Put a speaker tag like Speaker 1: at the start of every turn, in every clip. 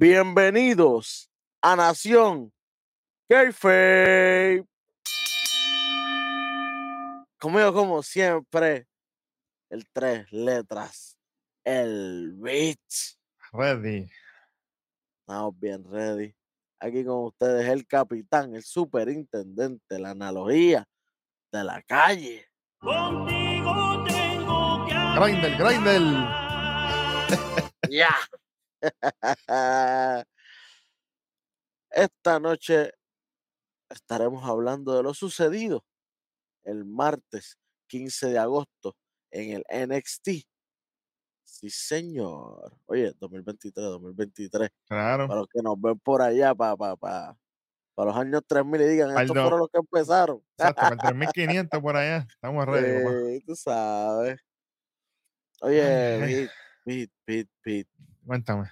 Speaker 1: Bienvenidos a Nación Kayfabe. Conmigo, como siempre, el tres letras, el Bitch.
Speaker 2: Ready.
Speaker 1: Estamos bien ready. Aquí con ustedes el capitán, el superintendente, la analogía de la calle.
Speaker 3: Contigo tengo que
Speaker 2: Grindel, Grindel.
Speaker 1: Ya. Esta noche estaremos hablando de lo sucedido el martes 15 de agosto en el NXT. Sí, señor. Oye, 2023, 2023.
Speaker 2: Claro.
Speaker 1: Para los que nos ven por allá, para, para, para, para los años 3000 y digan, estos
Speaker 2: do-
Speaker 1: fueron los que empezaron.
Speaker 2: Exacto, para el 3500 por allá. Estamos ready.
Speaker 1: Eh, tú sabes. Oye, Pete, Pete, Pete.
Speaker 2: Cuéntame.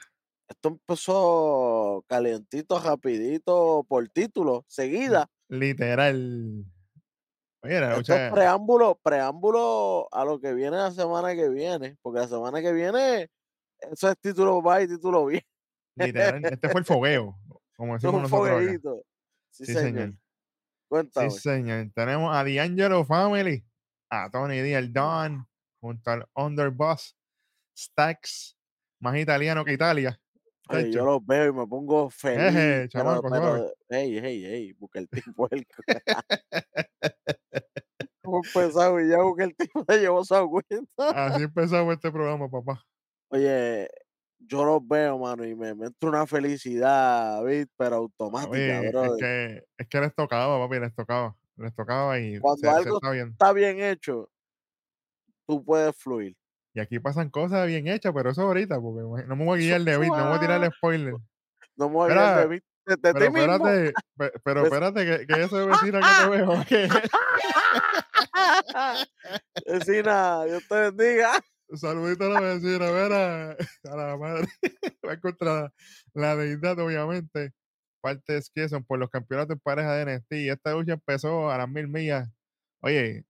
Speaker 1: Esto empezó calientito, rapidito, por título, seguida.
Speaker 2: Literal. Oye, la
Speaker 1: Esto es preámbulo, preámbulo a lo que viene la semana que viene, porque la semana que viene eso es título va y título viene.
Speaker 2: Literal. Este fue el fogueo. Como
Speaker 1: es
Speaker 2: decimos
Speaker 1: un
Speaker 2: nosotros.
Speaker 1: Sí,
Speaker 2: Sí,
Speaker 1: señor.
Speaker 2: señor.
Speaker 1: Cuéntame.
Speaker 2: Sí, señor. Tenemos a D'Angelo Family, a Tony D, el Don, junto al Underboss, Stacks, más italiano que Italia.
Speaker 1: Yo los veo y me pongo feliz.
Speaker 2: Eje,
Speaker 1: pero,
Speaker 2: chamaco,
Speaker 1: pero,
Speaker 2: suave.
Speaker 1: hey, hey, hey, busca el tipo. El... ¿Cómo empezado y ya busca el tipo se llevó su cuenta?
Speaker 2: Así empezamos este programa, papá.
Speaker 1: Oye, yo los veo, mano, y me, me entra una felicidad, ¿viste? pero automática,
Speaker 2: Oye, es que, es que les tocaba, papi, les tocaba. Les tocaba y
Speaker 1: Cuando
Speaker 2: se, se
Speaker 1: algo
Speaker 2: está bien.
Speaker 1: Está bien hecho, tú puedes fluir.
Speaker 2: Y aquí pasan cosas bien hechas, pero eso ahorita, porque no me voy a guiar de beat, no voy a tirar
Speaker 1: suave.
Speaker 2: spoiler.
Speaker 1: No me voy a guiar de, vi- de- de
Speaker 2: Pero espérate, pe- pero espérate, que, que eso de vecina que te veo, que
Speaker 1: Vecina, Dios te bendiga.
Speaker 2: saludito a la vecina, mira, a la madre, va contra la deidad, obviamente. Parte es que son por los campeonatos en pareja de NXT y esta lucha empezó a las mil millas. Oye,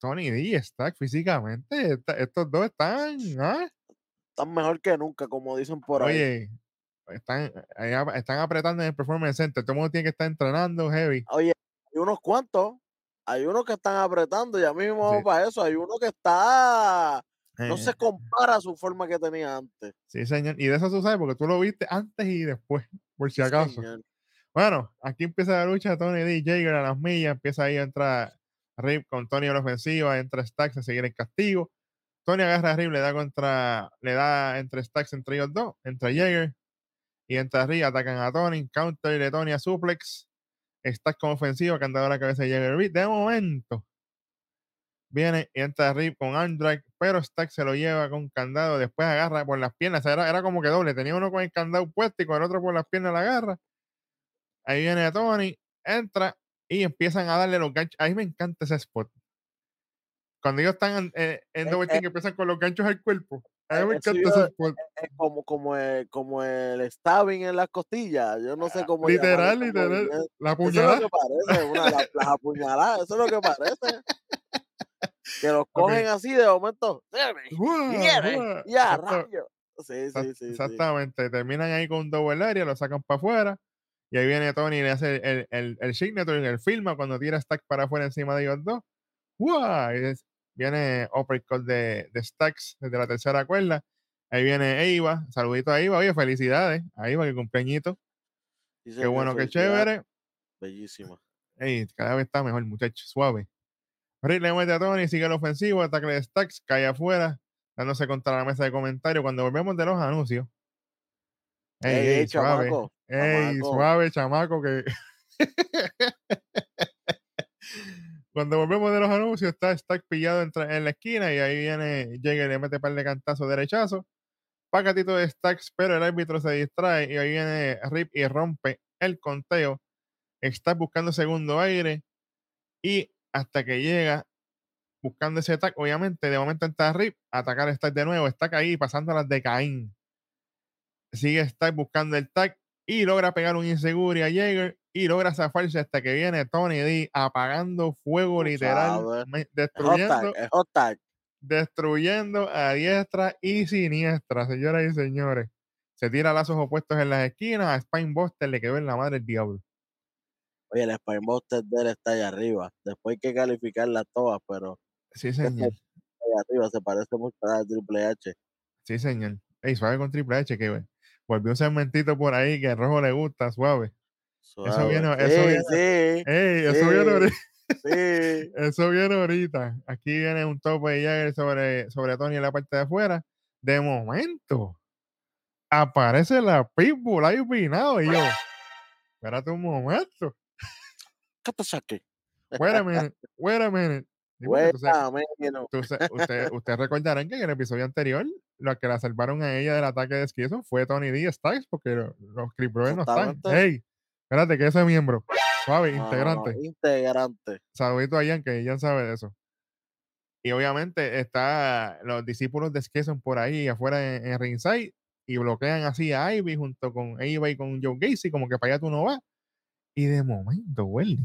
Speaker 2: Tony D está físicamente, estos dos están, ¿ah?
Speaker 1: Están mejor que nunca, como dicen por ahí.
Speaker 2: Oye, están, ap- están apretando en el Performance Center. Todo el mundo tiene que estar entrenando heavy.
Speaker 1: Oye, hay unos cuantos. Hay unos que están apretando, ya mismo vamos
Speaker 2: Sí.
Speaker 1: para eso. Hay uno que está. No
Speaker 2: Eh,
Speaker 1: se compara a su forma que tenía antes.
Speaker 2: Sí, señor. Y de eso tú sabes, porque tú lo viste antes y después, por si acaso. Bueno, aquí empieza la lucha. Tony D. Jager a las millas. Empieza ahí a entrar Rip con Tony a la ofensiva. Entra Stacks a seguir el castigo. Tony agarra a Rip, le da contra, le da entre Stacks entre ellos dos, entre Jager. Y entre Rip atacan a Tony. Counter de Tony a Suplex. Stacks con ofensiva, dado la cabeza de Jager Rip. De momento, viene y entra Rip con drag, pero Stacks se lo lleva con candado. Después agarra por las piernas. Era, era como que doble. Tenía uno con el candado puesto y con el otro por las piernas la agarra. Ahí viene Tony, entra y empiezan a darle los ganchos. A mí me encanta ese spot. Cuando ellos están en, eh, en
Speaker 1: Eh,
Speaker 2: double
Speaker 1: eh,
Speaker 2: team, empiezan con los ganchos al cuerpo. A mí me encanta ese spot.
Speaker 1: Es como, como, el, como el stabbing en las costillas. Yo no sé cómo.
Speaker 2: Ah, Literal,
Speaker 1: ese
Speaker 2: literal.
Speaker 1: movimiento.
Speaker 2: La
Speaker 1: Eso es lo que parece, una, la- las apuñaladas, eso es lo que parece. Que los cogen así de momento. "Deme,
Speaker 2: ¡Guau!
Speaker 1: quiere",
Speaker 2: ¡Guau!
Speaker 1: Y a rayo. Sí, sí, sí. sí.
Speaker 2: Exactamente. Terminan ahí con un double area, lo sacan para afuera. Y ahí viene Tony y le hace el, el, el signature, el filma cuando tira Stack para afuera encima de ellos dos. Es- viene uppercut de, de Stacks desde la tercera cuerda. Ahí viene Eva. Saludito a Eva. Oye, felicidades. A Eva, que cumpleañito. Qué bueno, qué chévere.
Speaker 1: Bellísima.
Speaker 2: Ey, cada vez está mejor, muchacho. Suave. Rick le mete a Tony, sigue el ofensivo, ataque de Stacks, cae afuera, dándose contra la mesa de comentarios. Cuando volvemos de los anuncios. Ey,
Speaker 1: Ey,
Speaker 2: ey,
Speaker 1: ey,
Speaker 2: suave.
Speaker 1: chamaco,
Speaker 2: Ey,
Speaker 1: chamaco.
Speaker 2: suave, chamaco, que. Cuando volvemos de los anuncios, está Stack pillado en la esquina y ahí viene Jagger le mete par de cantazos derechazo. Pacatito de Stacks, pero el árbitro se distrae y ahí viene Rip y rompe el conteo. Está buscando segundo aire y hasta que llega buscando ese ataque, obviamente de momento entra Rip atacar a Stack de nuevo, Stack ahí pasando las de Caín. Sigue Stack buscando el tag y logra pegar un inseguro a Jaeger y logra zafarse hasta que viene Tony D apagando fuego literal,
Speaker 1: hot
Speaker 2: destruyendo,
Speaker 1: tag, es hot tag.
Speaker 2: destruyendo a diestra y siniestra, señoras y señores. se tira lazos opuestos en las esquinas, a Spinebuster le quedó en la madre el diablo.
Speaker 1: Oye, el Spinebuster de él está allá arriba. Después hay que calificarlas todas, pero
Speaker 2: Sí, señor.
Speaker 1: allá arriba se parece mucho a la Triple H.
Speaker 2: Sí, señor. Ey, suave con Triple H, que volvió un segmentito por ahí que a Rojo le gusta, suave.
Speaker 1: Suave.
Speaker 2: viene- eso viene-
Speaker 1: sí,
Speaker 2: Ey, eso viene ahorita.
Speaker 1: sí.
Speaker 2: Eso viene ahorita. Aquí viene un tope de Jagger sobre, sobre Tony en la parte de afuera. De momento, aparece la Pitbull ahí opinado y yo, espérate un momento.
Speaker 1: ¿Qué pasa aquí?
Speaker 2: Wait a minute, wait a minute. Sa- usted- Ustedes recordarán que en el episodio anterior, los que la salvaron a ella del ataque de esquizo fue Tony D. Stacks, porque lo- los Creep Brothers no están.
Speaker 1: Totalmente.
Speaker 2: Hey, espérate, que ese miembro. Suave,
Speaker 1: No, no, no,
Speaker 2: integrante.
Speaker 1: integrante.
Speaker 2: Saludito a Ian, que Ian sabe de eso. Y obviamente está los discípulos de Skesson por ahí afuera en, en ringside y bloquean así a Ivy junto con Ivy y con Joe Gacy, como que para allá tú no vas. Y de momento, Welly,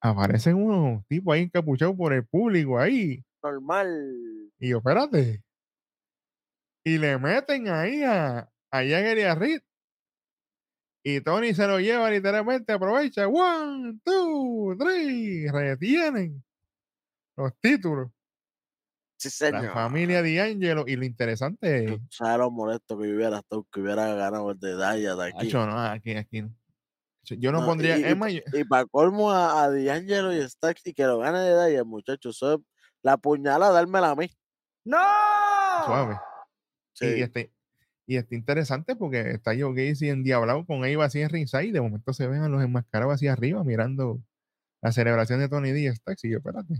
Speaker 2: aparecen unos tipos ahí encapuchados por el público ahí.
Speaker 1: Normal.
Speaker 2: Y yo, espérate. Y le meten ahí a, a Jagger y a Reed. Y Tony se lo lleva literalmente, aprovecha. One, two, three. Retienen los títulos.
Speaker 1: Sí, señor.
Speaker 2: La familia D'Angelo. Y lo interesante es.
Speaker 1: Tú ¿Sabes lo molesto que hubiera que hubiera ganado el de Daya de aquí?
Speaker 2: Hacho, no, aquí, aquí no. Yo no,
Speaker 1: No,
Speaker 2: pondría.
Speaker 1: y-
Speaker 2: es
Speaker 1: y- Y para colmo a, a D'Angelo y Stacks y que lo gane de Daya, muchachos. Eso es la puñalada, dármela a mí.
Speaker 2: suave. Y,
Speaker 1: Sí.
Speaker 2: este, y está interesante porque está Joe Gacy endiablado con Eva así en ringside. Y de momento se ven a los enmascarados así arriba mirando la celebración de Tony D. Stacks. Y yo, espérate.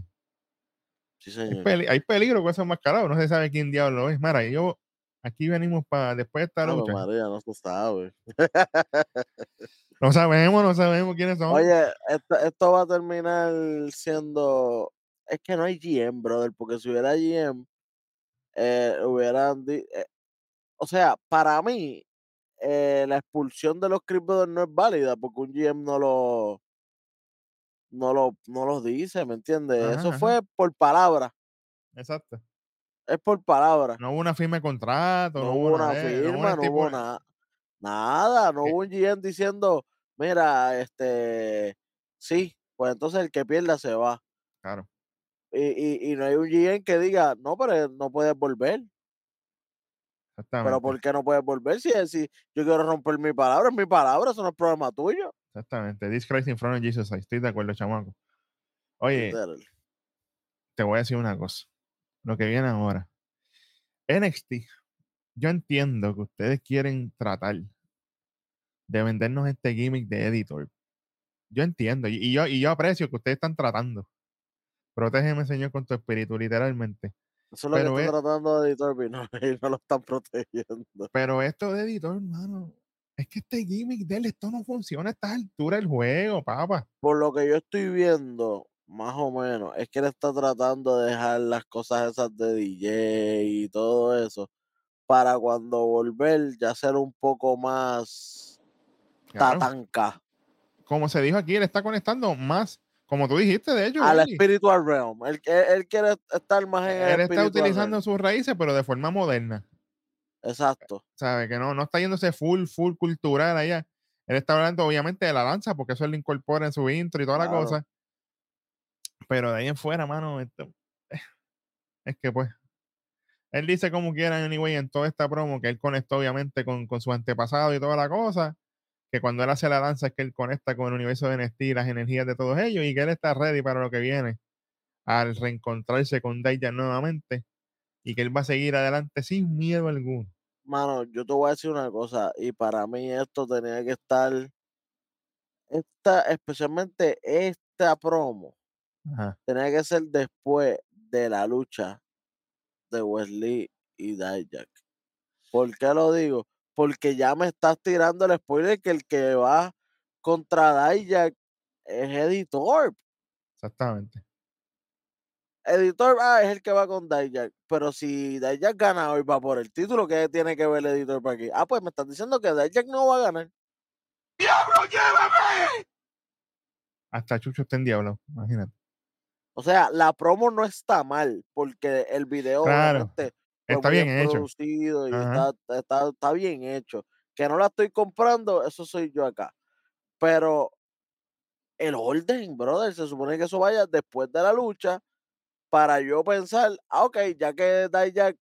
Speaker 1: Sí,
Speaker 2: Hay,
Speaker 1: señor.
Speaker 2: peli- hay peligro con esos enmascarados. No se sabe quién diablo es. Mara, yo aquí venimos para después de esta
Speaker 1: Ave
Speaker 2: lucha.
Speaker 1: María, no se sabe.
Speaker 2: No sabemos, no sabemos quiénes son.
Speaker 1: Oye, esto, esto va a terminar siendo. Es que no hay GM, brother, porque si hubiera GM, eh, hubieran. eh, o sea, para mí, eh, la expulsión de los Creep Brothers no es válida porque un GM no lo. No lo, no los dice, ¿me entiendes? Eso
Speaker 2: ajá.
Speaker 1: fue por palabra.
Speaker 2: Exacto.
Speaker 1: Es por palabra.
Speaker 2: No hubo una firma de contrato.
Speaker 1: No,
Speaker 2: No,
Speaker 1: hubo una firma, no hubo nada. Nada, no
Speaker 2: ¿Qué?
Speaker 1: hubo un GM diciendo, mira, este, sí, pues entonces el que pierda se va.
Speaker 2: Claro,
Speaker 1: Y, y, y no hay un GM que diga, no, pero no puedes volver.
Speaker 2: exactamente.
Speaker 1: Pero ¿por qué no puedes volver? Si, si yo quiero romper mi palabra, es mi palabra, eso no es problema tuyo.
Speaker 2: Exactamente. This Christ in front of Jesus. Estoy de acuerdo, chamaco. Oye,
Speaker 1: Literal.
Speaker 2: te voy a decir una cosa. Lo que viene ahora. NXT. Yo entiendo que ustedes quieren tratar de vendernos este gimmick de editor. Yo entiendo. Y, y yo, y yo aprecio que ustedes están tratando. Protégeme, Señor, con tu espíritu, literalmente.
Speaker 1: Eso es lo que
Speaker 2: es-
Speaker 1: está tratando de editor, y no, y no lo están protegiendo.
Speaker 2: Pero esto de editor, hermano, es que este gimmick de él, esto no funciona a esta altura del juego, papá.
Speaker 1: Por lo que yo estoy viendo, más o menos, es que él está tratando de dejar las cosas esas de DJ y todo eso para cuando volver ya ser un poco más
Speaker 2: Claro.
Speaker 1: tatanca
Speaker 2: Como se dijo aquí, él está conectando más, como tú dijiste, de hecho,
Speaker 1: al
Speaker 2: Willy,
Speaker 1: spiritual realm. Él, él- él quiere estar más en el
Speaker 2: él está utilizando
Speaker 1: realm.
Speaker 2: sus raíces, pero de forma moderna.
Speaker 1: Exacto.
Speaker 2: ¿Sabe? Que no, no está yéndose full, full cultural allá. Él está hablando, obviamente, de la danza, porque eso él lo incorpora en su intro y toda la
Speaker 1: Claro.
Speaker 2: cosa. Pero de ahí en fuera, mano, esto- es que pues. Él dice como quiera, anyway, en toda esta promo, que él conectó obviamente con, con su antepasado y toda la cosa. Que cuando él hace la danza es que él conecta con el universo de NXT y las energías de todos ellos y que él está ready para lo que viene al reencontrarse con Dayan nuevamente y que él va a seguir adelante sin miedo alguno.
Speaker 1: Mano, yo te voy a decir una cosa, y para mí esto tenía que estar, esta, especialmente esta promo,
Speaker 2: Ajá.
Speaker 1: tenía que ser después de la lucha de Wesley y Dijak. ¿Por qué lo digo? Porque ya me estás tirando el spoiler que el que va contra Dijak es Editor.
Speaker 2: Exactamente.
Speaker 1: Editor ah, es el que va con Dijak. Pero si Dijak gana hoy va por el título, ¿qué tiene que ver el editor para aquí? Ah, pues me estás diciendo que Dijak no va a ganar.
Speaker 2: Hasta Chucho está en diablo, imagínate.
Speaker 1: O sea, la promo no está mal, porque el video
Speaker 2: Claro. Está bien hecho.
Speaker 1: producido y está, está, está bien hecho. Que no la estoy comprando, eso soy yo acá. Pero el orden, brother, se supone que eso vaya después de la lucha para yo pensar, ah, ok, ya que Dijak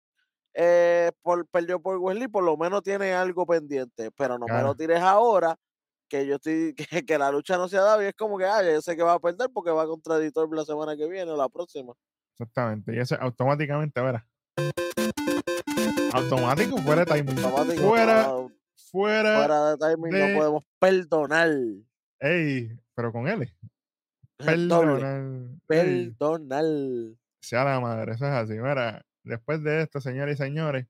Speaker 1: eh, por, perdió por Wesley, por lo menos tiene algo pendiente, pero no me lo tires ahora, que yo estoy, que, que la lucha no se ha dado y es como que, ah, yo sé que va a perder porque va contra Editor la semana que viene o la próxima.
Speaker 2: Exactamente. Y eso automáticamente, verá. Automático fuera de timing.
Speaker 1: Automático,
Speaker 2: fuera,
Speaker 1: no,
Speaker 2: fuera.
Speaker 1: fuera de timing
Speaker 2: de-
Speaker 1: no podemos perdonar.
Speaker 2: Ey, pero con L. Perdonar.
Speaker 1: Perdonar.
Speaker 2: sea la madre, eso es así. Mira, después de esto, señores y señores,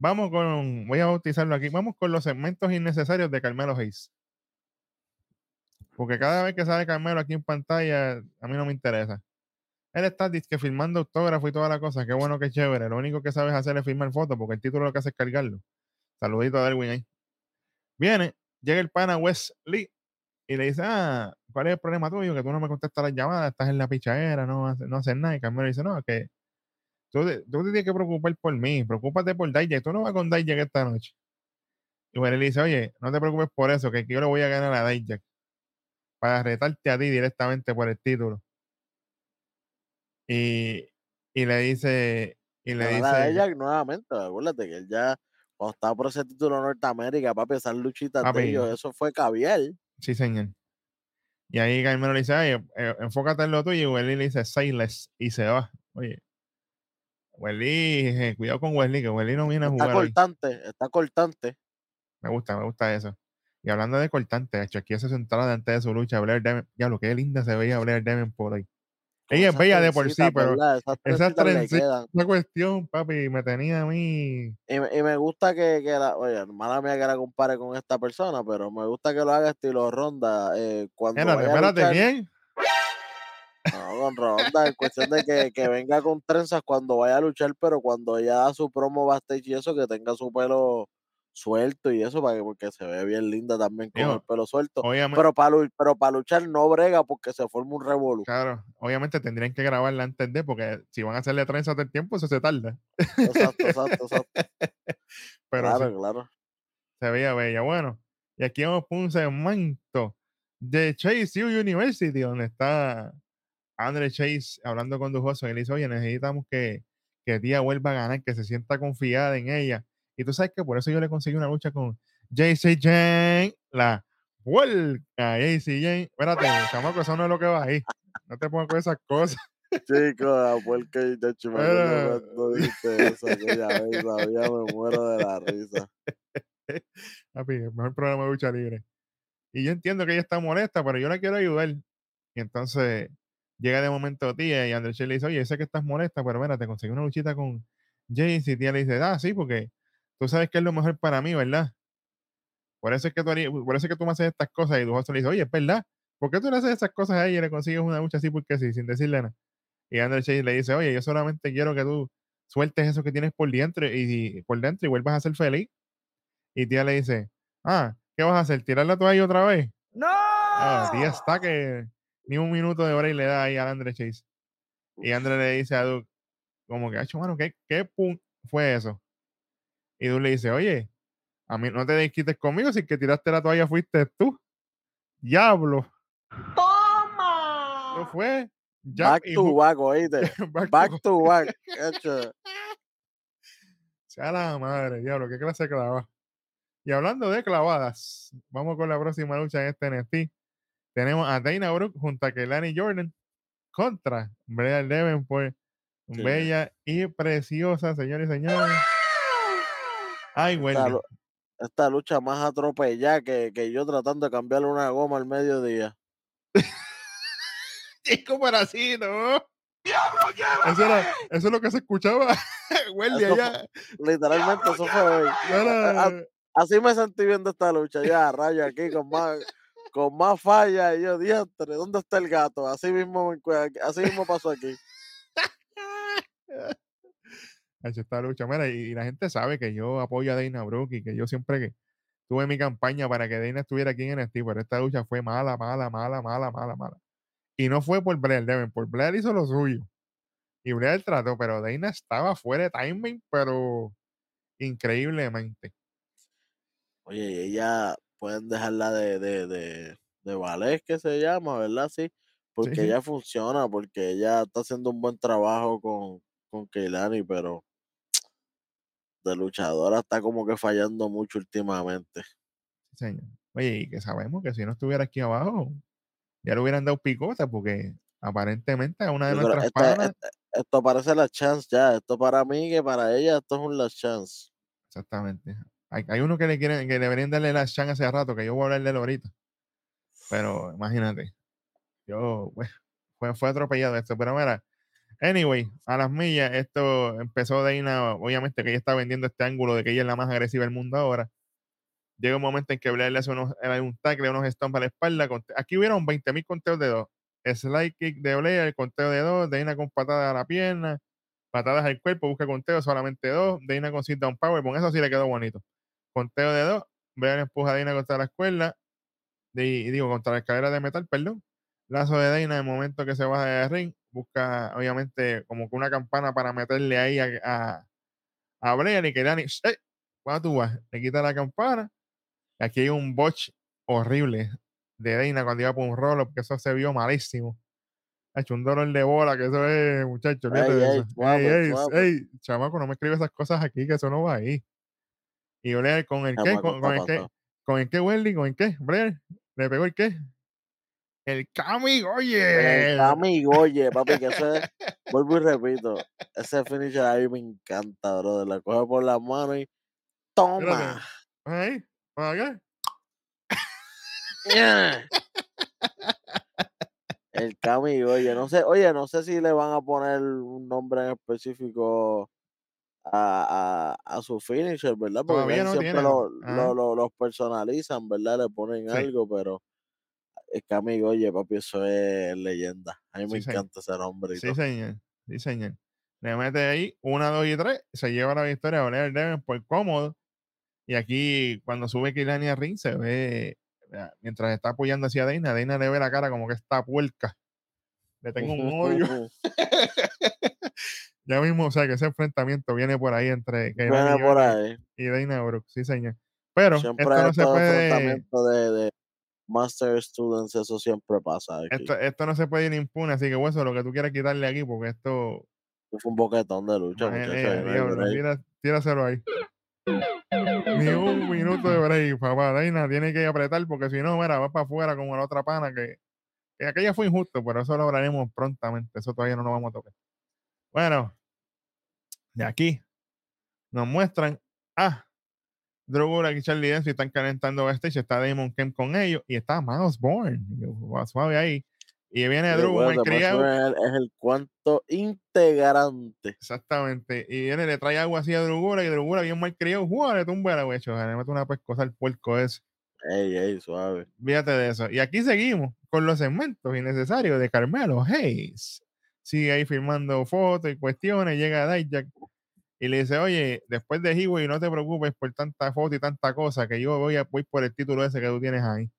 Speaker 2: vamos con, voy a bautizarlo aquí, vamos con los segmentos innecesarios de Carmelo Hayes. Porque cada vez que sale Carmelo aquí en pantalla, a mí no me interesa. Él está que filmando autógrafo y toda la cosa. Qué bueno, qué chévere. Lo único que sabes hacer es filmar fotos, porque el título lo que hace es cargarlo. Saludito a Darwin ahí. Viene, llega el pana Wesley y le dice, ah, ¿cuál es el problema tuyo? Que tú no me contestas las llamadas, estás en la pichadera, no, no haces nada. Y Carmelo dice, no, que tú, tú te tienes que preocupar por mí, preocúpate por Dijak, tú no vas con Dijak esta noche. Y Wesley le dice, oye, no te preocupes por eso, que yo le voy a ganar a Dijak para retarte a ti directamente por el título. Y, y le dice, y le
Speaker 1: Ganar a
Speaker 2: dice,
Speaker 1: Dijak nuevamente, acuérdate que él ya, cuando estaba por ese título Norteamérica, papi, esas luchitas
Speaker 2: Papi.
Speaker 1: de ellos, eso fue caviar.
Speaker 2: sí, señor. Y ahí Carmelo le dice, oye, eh, enfócate en lo tuyo. Y Wesley le dice, less. Y se va. Oye, Wesley, eh, cuidado con Wesley, que Wesley no viene a
Speaker 1: Está
Speaker 2: jugar hoy.
Speaker 1: cortante, está cortante.
Speaker 2: Me gusta, me gusta eso. Y hablando de cortante, hecho, aquí hace su entrada antes de su lucha, Blair Daven- ya lo que linda se veía Blair Devon por
Speaker 1: con
Speaker 2: Ella es bella de por sí, pero
Speaker 1: ¿verdad? Esas.
Speaker 2: Una cuestión, papi, me tenía a mí.
Speaker 1: Y, me- y me gusta que, que la, oye, mala mía que la compare con esta persona, pero me gusta que lo haga estilo ronda. eh, cuando
Speaker 2: Espérate, espérate,
Speaker 1: luchar-
Speaker 2: bien.
Speaker 1: No, con ronda, en cuestión de que, que venga con trenzas cuando vaya a luchar, pero cuando ella da su promo backstage y eso, que tenga su pelo suelto y eso, para que, porque se ve bien linda también con
Speaker 2: Digo,
Speaker 1: el pelo suelto.
Speaker 2: Obviamente,
Speaker 1: Pero para pero para luchar no brega porque se forma un revolú.
Speaker 2: claro, obviamente tendrían que grabarla antes de, porque si van a hacerle trenzas del tiempo, eso se tarda.
Speaker 1: Exacto, exacto, exacto.
Speaker 2: Pero sí,
Speaker 1: claro.
Speaker 2: se veía bella. Bueno, y aquí vamos por un segmento de Chase U University, donde está Andre Chase hablando con Dujoso y le dice, oye, necesitamos que, que Tía vuelva a ganar, que se sienta confiada en ella. Y tú sabes que por eso yo le conseguí una lucha con JC Jane, la vuelca JC Jane. Espérate, chamaco, eso no es lo que va ahí. No te pongas con esas cosas.
Speaker 1: Chico, la puerca y de me
Speaker 2: Era-
Speaker 1: cuando dijiste eso aquella vez, todavía me muero de la risa.
Speaker 2: Papi, el mejor programa de lucha libre. Y yo entiendo que ella está molesta, pero yo la quiero ayudar. Y entonces llega de momento tía y André le dice, oye, sé que estás molesta, pero mira, te conseguí una luchita con Jace. Y tía le dice, ah, sí, porque tú sabes que es lo mejor para mí, ¿verdad? Por eso es que tú, por eso es que tú me haces estas cosas. Y Dujoso le dice, oye, es verdad. ¿Por qué tú le haces esas cosas a ella y le consigues una lucha así porque sí, sin decirle nada? Y André Chase le dice, oye, yo solamente quiero que tú sueltes eso que tienes por dentro y, y por dentro y vuelvas a ser feliz. Y tía le dice, ah, ¿qué vas a hacer? ¿Tirar la toalla otra vez?
Speaker 3: ¡No!
Speaker 2: Ah, tía está que ni un minuto de break le da ahí a André Chase. Y André le dice a Duke, como que, hecho, mano, ¿qué, qué pun fue eso? Y Duke le dice, oye, a mí no te desquites conmigo, si el que tiraste la toalla fuiste tú. Diablo. No
Speaker 3: ¡Toma!
Speaker 2: fue. Ya,
Speaker 1: Back to back, oíste.
Speaker 2: back to
Speaker 1: Back to back. hecho.
Speaker 2: Sea la madre, diablo, qué clase de clavada. Y hablando de clavadas, vamos con la próxima lucha en este NXT. Tenemos a Dana Brooke junto a Kelani Jordan contra Brea Davenport.
Speaker 1: Sí.
Speaker 2: Bella y preciosa, señores y señores. Ay,
Speaker 1: Esta, lu- esta lucha más atropellada que, que yo tratando de cambiarle una goma al mediodía.
Speaker 2: Es como era así, ¿no? Eso, era, eso es lo que se escuchaba.
Speaker 1: Eso
Speaker 2: allá.
Speaker 1: Literalmente eso fue hoy.
Speaker 2: Era-
Speaker 1: A- Así me sentí viendo esta lucha. Ya, rayo aquí con más, con más falla. Y yo, diantre, ¿dónde está el gato? Así mismo, así mismo pasó aquí.
Speaker 2: Hacho, esta lucha. Mira, y, y la gente sabe que yo apoyo a Dana Brooke y que yo siempre que tuve mi campaña para que Dana estuviera aquí en NXT, pero esta lucha fue mala, mala, mala, mala, mala, mala. Y no fue por Blair Devon, por Blair hizo lo suyo. y Blair trató, pero Dana estaba fuera de timing, pero increíblemente.
Speaker 1: Oye, y ella pueden dejarla de, de, de, de ballet, que se llama, ¿verdad? Sí, porque
Speaker 2: sí.
Speaker 1: ella funciona, porque ella está haciendo un buen trabajo con, con Keilani, pero de luchadora está como que fallando mucho últimamente.
Speaker 2: Sí, señor. Oye, y que sabemos que si no estuviera aquí abajo, ya le hubieran dado picota, porque aparentemente a una de nuestras
Speaker 1: esta-
Speaker 2: panas,
Speaker 1: esta- esto parece la chance ya, esto para mí que para ella esto es un last chance.
Speaker 2: exactamente. Hay, hay uno que le quieren, que deberían darle la chan hace rato, que yo voy a hablar de él ahorita. Pero imagínate, yo, pues, fue, fue atropellado esto. Pero mira, anyway, a las millas, esto empezó Dana, obviamente que ella está vendiendo este ángulo de que ella es la más agresiva del mundo ahora. Llega un momento en que Blair le hace unos, eh, un tackle, unos stomps a la espalda. Aquí hubieron 20.000 conteos de dos. Slide kick de Blair, conteo de dos. Dana con patadas a la pierna, patadas al cuerpo, busca conteo, solamente dos. Dana con sit down power, con eso sí le quedó bonito. Conteo de dos. Blair empuja a Dana contra la escuela. Y digo, contra la escalera de metal, perdón. Lazo de Dana, en el momento que se baja del ring, busca obviamente como que una campana para meterle ahí a, a, a Blair y que Dani. ¿cuándo tú vas? Le quita la campana. Aquí hay un botch horrible de Dana cuando iba por un rolo, porque eso se vio malísimo. Ha hecho un dolor de bola, que eso es, muchacho,
Speaker 1: Ey, ey,
Speaker 2: ey, ey, ey, chamaco, no me escribe esas cosas aquí, que eso no va ahí. Y Blair, ¿con el qué? ¿Con, el qué? ¿Con el qué, Welly? ¿Con el qué? Blair, ¿le pegó el qué? El Cami,
Speaker 1: El
Speaker 2: oye.
Speaker 1: Cami Goye, papi, que eso es, vuelvo y repito, ese finisher a mí me encanta, brother. La coge por las manos y toma.
Speaker 2: Ahí, ¿para qué?
Speaker 1: El Cami Goye, no sé, oye, no sé si le van a poner un nombre en específico a, a, a su finisher, ¿verdad? Porque
Speaker 2: no
Speaker 1: siempre lo, lo- lo- los personalizan, ¿verdad? Le ponen
Speaker 2: Sí.
Speaker 1: algo, pero Cami Goye, papi, eso es leyenda. A mí me
Speaker 2: señor.
Speaker 1: encanta ese nombre y
Speaker 2: Sí,
Speaker 1: todo.
Speaker 2: señor. Sí, señor. Le mete ahí una, dos y tres. Se lleva la victoria a Devon por cómodo. Y aquí, cuando sube Kilani a ring, se ve, mientras está apoyando hacia Dana, Dana le ve la cara como que está puerca. Le tengo un odio. Ya mismo, o sea, que ese enfrentamiento viene por ahí entre
Speaker 1: Viene por ahí.
Speaker 2: y Dana Brooke. Sí, señor. Pero
Speaker 1: Siempre
Speaker 2: esto no se puede.
Speaker 1: de Master Students, eso siempre pasa aquí.
Speaker 2: Esto, esto no se puede ir impune, así que hueso, lo que tú quieras quitarle aquí, porque esto.
Speaker 1: Fue un boquetón de lucha, muchachos.
Speaker 2: tira- tíraselo ahí. Ni un minuto de break, papá. Reina tiene que apretar porque si no, mira, va para afuera como la otra pana que, que aquella fue injusto, pero eso lo hablaremos prontamente. Eso todavía no lo vamos a tocar. Bueno, de aquí nos muestran a Drew Gulak y Charlie Dance están calentando backstage. Está Damon Kemp con ellos y está Miles Bourne. Y yo, "Wow, Suave ahí. Y viene Drew malcriado.
Speaker 1: Master es, el- cuarto integrante.
Speaker 2: Exactamente. Y viene, le trae agua así a Drugura y Drugura bien mal criado. ¡Jua! Le tumba la huecho. Le mete una pescosa al puerco ese.
Speaker 1: Ey, ey, suave.
Speaker 2: Fíjate de eso. Y aquí seguimos con los segmentos innecesarios de Carmelo Hayes. Sigue ahí filmando fotos y cuestiones. Llega Dijak y le dice: Oye, después de Highway, no te preocupes por tanta foto y tanta cosa, que yo voy, a, voy por el título ese que tú tienes ahí.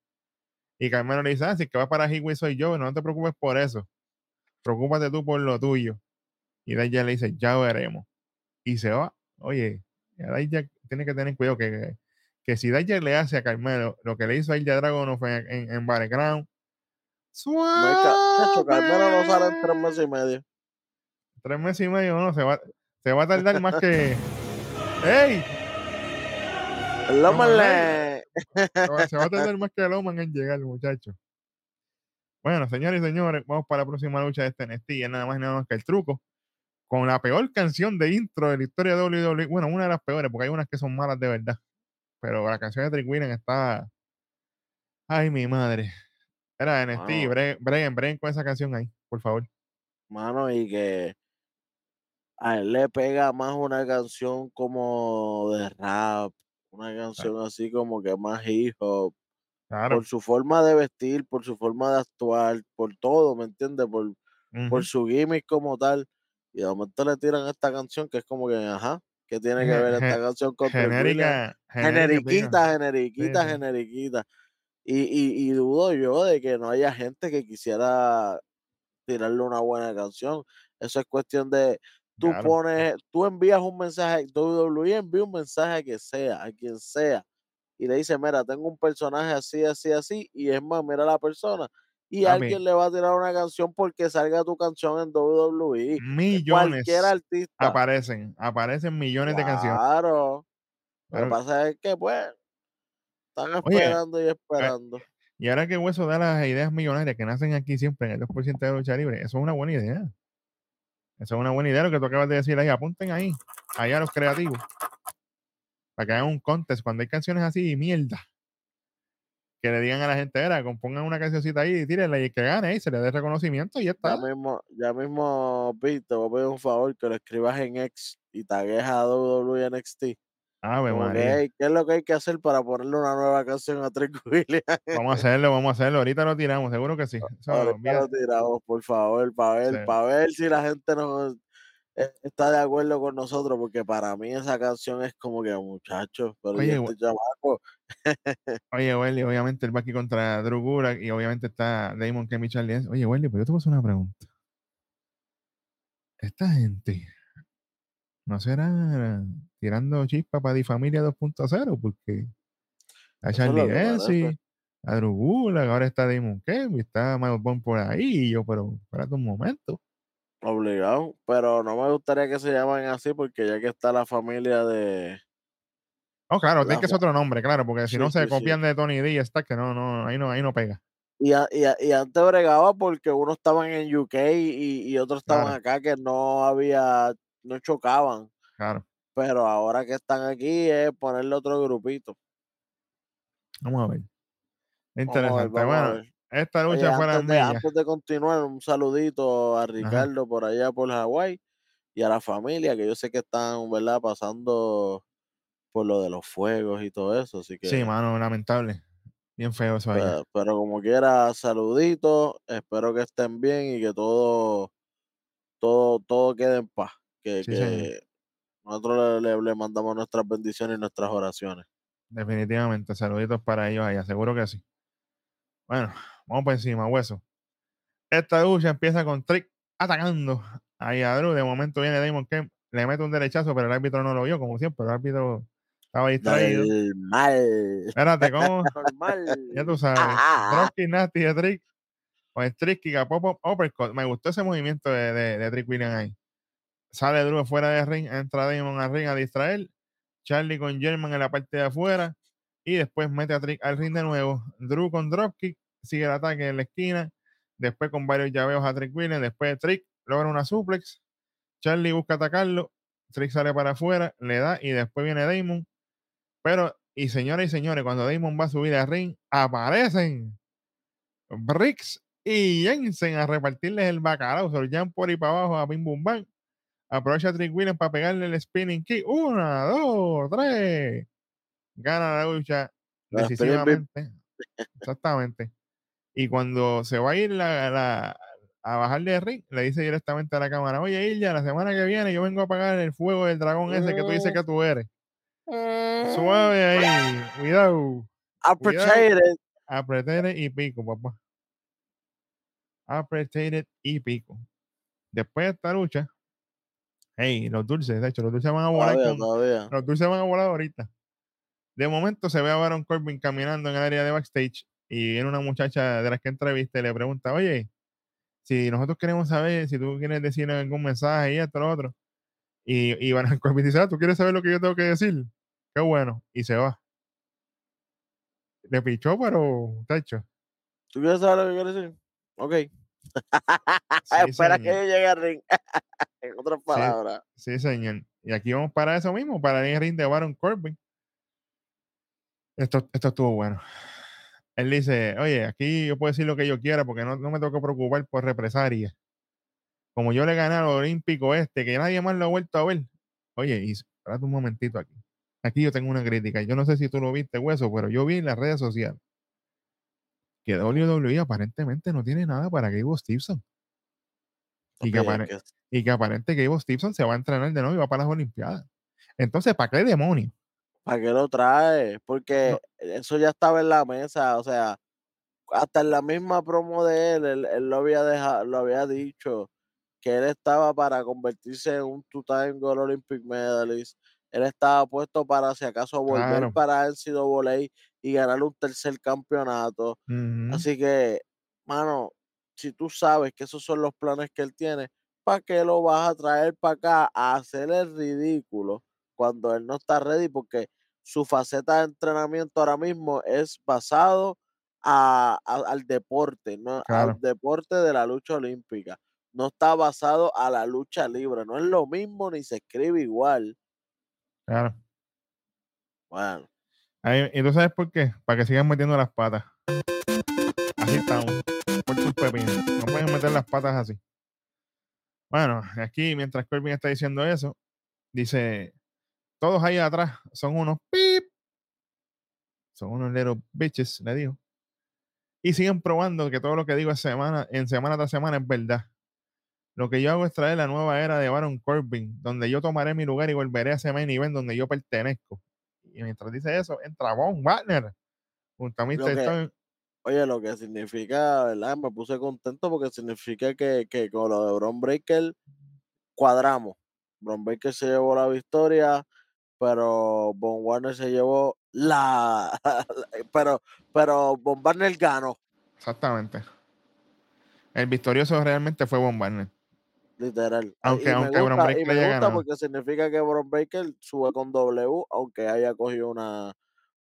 Speaker 2: Y Carmelo le dice: Ah, si el que va para Highway soy yo, no te preocupes por eso. Preocúpate tú por lo tuyo. Y Dijak le dice: Ya veremos. Y se va. Oye, Dijak tiene que tener cuidado que, que si Dijak le hace a Carmelo lo que le hizo a Ilja Dragunov en, en, en Battleground,
Speaker 1: No Chacho, Carmelo no sale en tres
Speaker 2: ¡Suave!
Speaker 1: meses y medio.
Speaker 2: tres meses y medio, no, se va, se va a tardar más que. ¡Ey! No,
Speaker 1: Lomerle.
Speaker 2: Se va, a tardar más que Loman en llegar, muchacho. Bueno, señores y señores, vamos para la próxima lucha de este NXT. Es nada más y nada más que el truco. Con la peor canción de intro de la historia de WWE. Bueno, una de las peores, porque hay unas que son malas de verdad. Pero la canción de Trick Williams está. Ay, mi madre. Era NXT.
Speaker 1: Mano.
Speaker 2: Breguen, breguen, breguen con esa canción ahí, por favor.
Speaker 1: Mano, y que a él le pega más una canción como de rap, una canción así como que más hip hop,
Speaker 2: Claro.
Speaker 1: por su forma de vestir, por su forma de actuar, por todo, ¿me entiendes? Por, por su gimmick como tal. Y de momento le tiran esta canción que es como que, ajá, ¿qué tiene que ver esta canción con
Speaker 2: genérica, genérica,
Speaker 1: Generiquita, generiquita,
Speaker 2: sí.
Speaker 1: generiquita. Y, y, y dudo yo de que no haya gente que quisiera tirarle una buena canción. Eso es cuestión de, tú
Speaker 2: Claro.
Speaker 1: pones, tú envías un mensaje, WWE envía un mensaje a que sea, a quien sea, y le dice, mira, tengo un personaje así, así, así, y es más, mira la persona, y alguien le va a tirar una canción porque salga tu canción en WWE.
Speaker 2: Millones
Speaker 1: Cualquier artista.
Speaker 2: aparecen, aparecen millones de canciones.
Speaker 1: Claro. Lo que pasa es que, pues, están
Speaker 2: Oye, eh,
Speaker 1: esperando y esperando.
Speaker 2: Y ahora que Hueso da las ideas millonarias que nacen aquí siempre en el 2% de lucha libre, eso es una buena idea. Eso es una buena idea lo que tú acabas de decir ahí. Apunten ahí, allá los creativos. Para que hagan un contest cuando hay canciones así y mierda. Que le digan a la gente, era, compongan una cancioncita ahí y tírenla y que gane ahí se le dé reconocimiento y ya
Speaker 1: Ya
Speaker 2: está.
Speaker 1: mismo, ya mismo, Pete, te voy a pedir un favor que lo escribas en X y tagues a WWE
Speaker 2: María.
Speaker 1: "Hey, ¿qué es lo que hay que hacer para ponerle una nueva canción a Trick Williams?
Speaker 2: Vamos a hacerlo, vamos a hacerlo. Ahorita lo tiramos, seguro que sí.
Speaker 1: Ahorita lo tiramos, por favor, para ver,
Speaker 2: Sí.
Speaker 1: para ver si la gente nos eh, está de acuerdo con nosotros, porque para mí esa canción es como que, muchachos, pero
Speaker 2: Oye,
Speaker 1: este chamaco,
Speaker 2: Oye, Welly, obviamente él va aquí contra Drew Gulak y obviamente está Damon que Michelle. Oye, Welly, pues yo te hacer una pregunta. Esta gente no será tirando chispa para Di Familia 2.0 porque a Charlie
Speaker 1: parece.
Speaker 2: a Drew Gulak, ahora está Damon Kevin, está Miles Bond por ahí y yo, pero espérate un momento.
Speaker 1: obligado, pero no me gustaría que se llamen así, porque ya que está la familia de...
Speaker 2: Oh, claro,
Speaker 1: La
Speaker 2: tiene que ser otro nombre, claro, porque si
Speaker 1: Sí,
Speaker 2: no se
Speaker 1: sí, sí.
Speaker 2: copian de Tony D y está que no, no, ahí no, ahí no pega.
Speaker 1: Y, a- y, a- y antes bregaba porque unos estaban en UK y, y otros estaban
Speaker 2: Claro.
Speaker 1: acá que no había, no chocaban.
Speaker 2: Claro.
Speaker 1: Pero ahora que están aquí es ponerle otro grupito.
Speaker 2: Vamos a ver.
Speaker 1: A
Speaker 2: Interesante.
Speaker 1: a
Speaker 2: bueno,
Speaker 1: ver.
Speaker 2: esta
Speaker 1: Oye,
Speaker 2: lucha fue
Speaker 1: antes, de, antes de continuar, un saludito a Ricardo por allá por Hawái y a la familia, que yo sé que están, ¿verdad?, pasando por lo de los fuegos y todo eso. Así que,
Speaker 2: Sí, mano, lamentable. Bien feo eso allá.
Speaker 1: pero, pero como quiera, saluditos. Espero que estén bien y que todo, todo, todo quede en paz. Que,
Speaker 2: Sí, señor.
Speaker 1: que nosotros le, le- le mandamos nuestras bendiciones y nuestras oraciones.
Speaker 2: Definitivamente. Saluditos para ellos allá, seguro que sí. Bueno, vamos por encima, hueso. Esta lucha empieza con Trick atacando ahí a Drew. De momento viene Damon Kemp, le mete un derechazo, pero el árbitro no lo vio, como siempre. El árbitro estaba distraído.
Speaker 1: Normal.
Speaker 2: Espérate, ¿cómo?
Speaker 1: Normal.
Speaker 2: Ya tú sabes.
Speaker 1: Ah, ah, ah.
Speaker 2: Dropkick Nasty de Trick. Con Trick y pop up uppercut. Me gustó ese movimiento de, de, de Trick Williams ahí. Sale Drew fuera de ring, entra Damon al ring a distraer. Charlie con German en la parte de afuera. Y después mete a Trick al ring de nuevo. Drew con dropkick, sigue el ataque en la esquina. Después con varios llaveos a Trick Williams. Después Trick logra una suplex. Charlie busca atacarlo. Trick sale para afuera, le da y después viene Damon. Pero, y señoras y señores, cuando Damon va a subir al ring, aparecen Bricks y Jensen a repartirles el bacalao. Se por ahí para abajo a Bim Bum Bam. Aprovecha a Trick Williams para pegarle el spinning kick. Una, dos, tres. Gana la lucha decisivamente. Exactamente. Y cuando se va a ir la, la- a bajar de ring, le dice directamente a la cámara, oye Ilya, la semana que viene yo vengo a apagar el fuego del dragón ese que tú dices que tú eres. Suave ahí, cuidado.
Speaker 1: Appreciated.
Speaker 2: Apretere y pico, papá. Apretere y pico. Después de esta lucha, hey, los dulces, de hecho, los dulces van a volar
Speaker 1: Todavía,
Speaker 2: con,
Speaker 1: todavía.
Speaker 2: los dulces van a volar ahorita. De momento se ve a Baron Corbin caminando en el área de backstage y viene una muchacha de las que entrevista y le pregunta, oye, si nosotros queremos saber, si tú quieres decir algún mensaje y esto, lo otro. Y, y Baron Corbin dice, ah, ¿tú quieres saber lo que yo tengo que decir? Qué bueno. Y se va. Le pichó, pero, tacho.
Speaker 1: ¿Tú quieres saber lo que quiero decir? Ok.
Speaker 2: Sí,
Speaker 1: Espera que yo llegue al ring. en otras palabras.
Speaker 2: Sí, señor. Y aquí vamos para eso mismo, para el ring de Baron Corbin. Esto, esto estuvo bueno. Él dice, oye, aquí yo puedo decir lo que yo quiera porque no, no me tengo que preocupar por represalias. Como yo le gané al Olímpico este, que nadie más lo ha vuelto a ver. Oye, y espérate un momentito aquí. Aquí yo tengo una crítica. Yo no sé si tú lo viste, hueso, pero yo vi en las redes sociales que WWE aparentemente no tiene nada para Gable Stevenson. Y que,
Speaker 1: Papi, es
Speaker 2: apare-
Speaker 1: que-
Speaker 2: aparente Gable Stevenson se va a entrenar de nuevo y va para las Olimpiadas. Entonces, ¿para qué demonios?
Speaker 1: ¿Para qué lo trae? Porque eso ya estaba en la mesa, o sea, hasta en la misma promo de él, él, él lo había dejado, lo había dicho, que él estaba para convertirse en un two-time Gold Olympic medalist. Él estaba puesto para, si acaso, volver
Speaker 2: Claro.
Speaker 1: para NCAA y ganar un tercer campeonato. Así que, mano, si tú sabes que esos son los planes que él tiene, ¿para qué lo vas a traer para acá a hacer el ridículo cuando él no está ready? Porque su faceta de entrenamiento ahora mismo es basado a- a- al deporte, ¿no?
Speaker 2: Claro.
Speaker 1: al deporte de la lucha olímpica. No está basado a la lucha libre. No es lo mismo ni se escribe igual.
Speaker 2: Claro.
Speaker 1: Bueno,
Speaker 2: ¿Y tú sabes por qué? Para que sigan metiendo las patas. Así estamos. Por tus pepinos. No pueden meter las patas así. Bueno, aquí mientras Corbin está diciendo eso, dice: Todos ahí atrás son unos pip. Son unos little bitches, le digo. Y siguen probando que todo lo que digo semana, en semana tras semana es verdad. Lo que yo hago es traer la nueva era de Baron Corbin, donde yo tomaré mi lugar y volveré a ese main event donde yo pertenezco. Y mientras dice eso, entra Von Wagner junto a Mr.
Speaker 1: que-
Speaker 2: Stone.
Speaker 1: oye, lo que significa, ¿verdad? Me puse contento porque significa que, que con lo de Bron Breaker cuadramos. Bron Breaker se llevó la victoria, pero Von Warner se llevó la. pero, pero Von Warner ganó,
Speaker 2: Exactamente. El victorioso realmente fue Von Wagner.
Speaker 1: Literal.
Speaker 2: Aunque-
Speaker 1: y me
Speaker 2: aunque Bron
Speaker 1: gusta, y me gusta
Speaker 2: ganado.
Speaker 1: porque significa que Bron Breaker sube con W, aunque haya cogido una.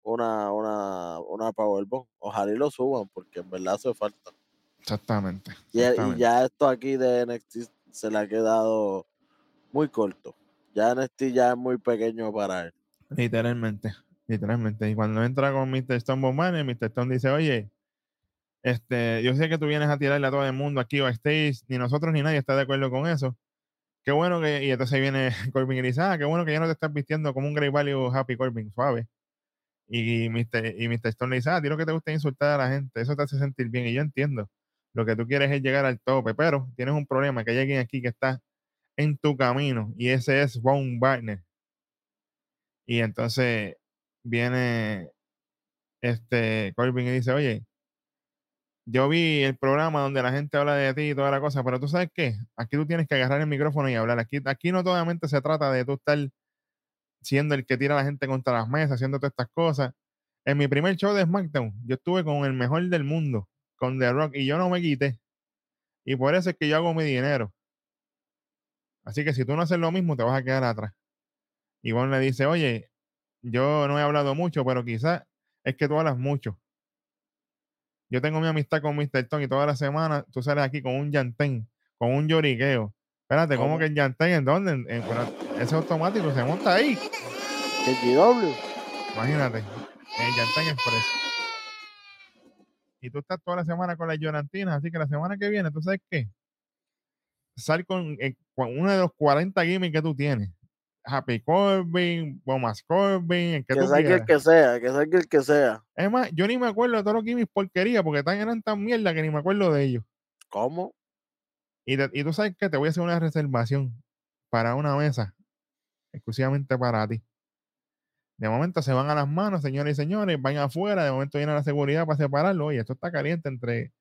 Speaker 1: Una, una, una Powerbomb. Ojalá y lo suban, porque en verdad hace falta.
Speaker 2: Exactamente.
Speaker 1: Y, y
Speaker 2: exactamente.
Speaker 1: ya esto aquí de NXT se le ha quedado muy corto. Ya NXT ya es muy pequeño para él.
Speaker 2: Literalmente. Literalmente. Y cuando entra con Mr. Stone Wagner, Mr. Stone dice, oye, este, yo sé que tú vienes a tirarle a todo el mundo aquí backstage, ni nosotros ni nadie está de acuerdo con eso. Qué bueno que, y entonces viene Corbin y dice, ah, qué bueno que ya no te estás vistiendo como un Great Value Happy Corbin, suave. Y Mr. y Mr. Stone le dice, ah, a ti lo que te gusta insultar a la gente, eso te hace sentir bien. Y yo entiendo, lo que tú quieres es llegar al tope, pero tienes un problema, que hay alguien aquí que está en tu camino, y ese es Von Wagner. Y entonces viene este Corbin y dice, oye, yo vi el programa donde la gente habla de ti y toda la cosa, pero tú sabes qué, aquí tú tienes que agarrar el micrófono y hablar. Aquí, aquí no solamente se trata de tú estar siendo el que tira a la gente contra las mesas, haciendo todas estas cosas. En mi primer show de SmackDown, yo estuve con el mejor del mundo, con The Rock, y yo no me quité. Y por eso es que yo hago mi dinero. Así que si tú no haces lo mismo, te vas a quedar atrás. Y Von le dice, oye, yo no he hablado mucho, pero quizás es que tú hablas mucho. Yo tengo mi amistad con Mr. Stone y toda la semana tú sales aquí con un llantén, con un lloriqueo. Espérate, ¿cómo,
Speaker 1: ¿Cómo?
Speaker 2: que el llantén en dónde? En- en- ese automático se monta ahí.
Speaker 1: ¿Qué GW?
Speaker 2: Imagínate, el llantén express. Y tú estás toda la semana con las llorantinas, así que la semana que viene, ¿tú sabes qué? Sal con, eh, con uno de los 40 gimmicks que tú tienes. Happy Corbin, Bomas Corbin, el que,
Speaker 1: Que
Speaker 2: tú
Speaker 1: salga
Speaker 2: quieras.
Speaker 1: el que sea, que salga el que sea.
Speaker 2: Es más, yo ni me acuerdo de todos los gimmicks porquería, porque tan, eran tan mierda que ni me acuerdo de ellos.
Speaker 1: ¿Cómo?
Speaker 2: Y, te- y tú sabes que te voy a hacer una reservación para una mesa, exclusivamente para ti. De momento se van a las manos, señores y señores, van afuera, de momento viene la seguridad para separarlo. Oye, esto está caliente entre,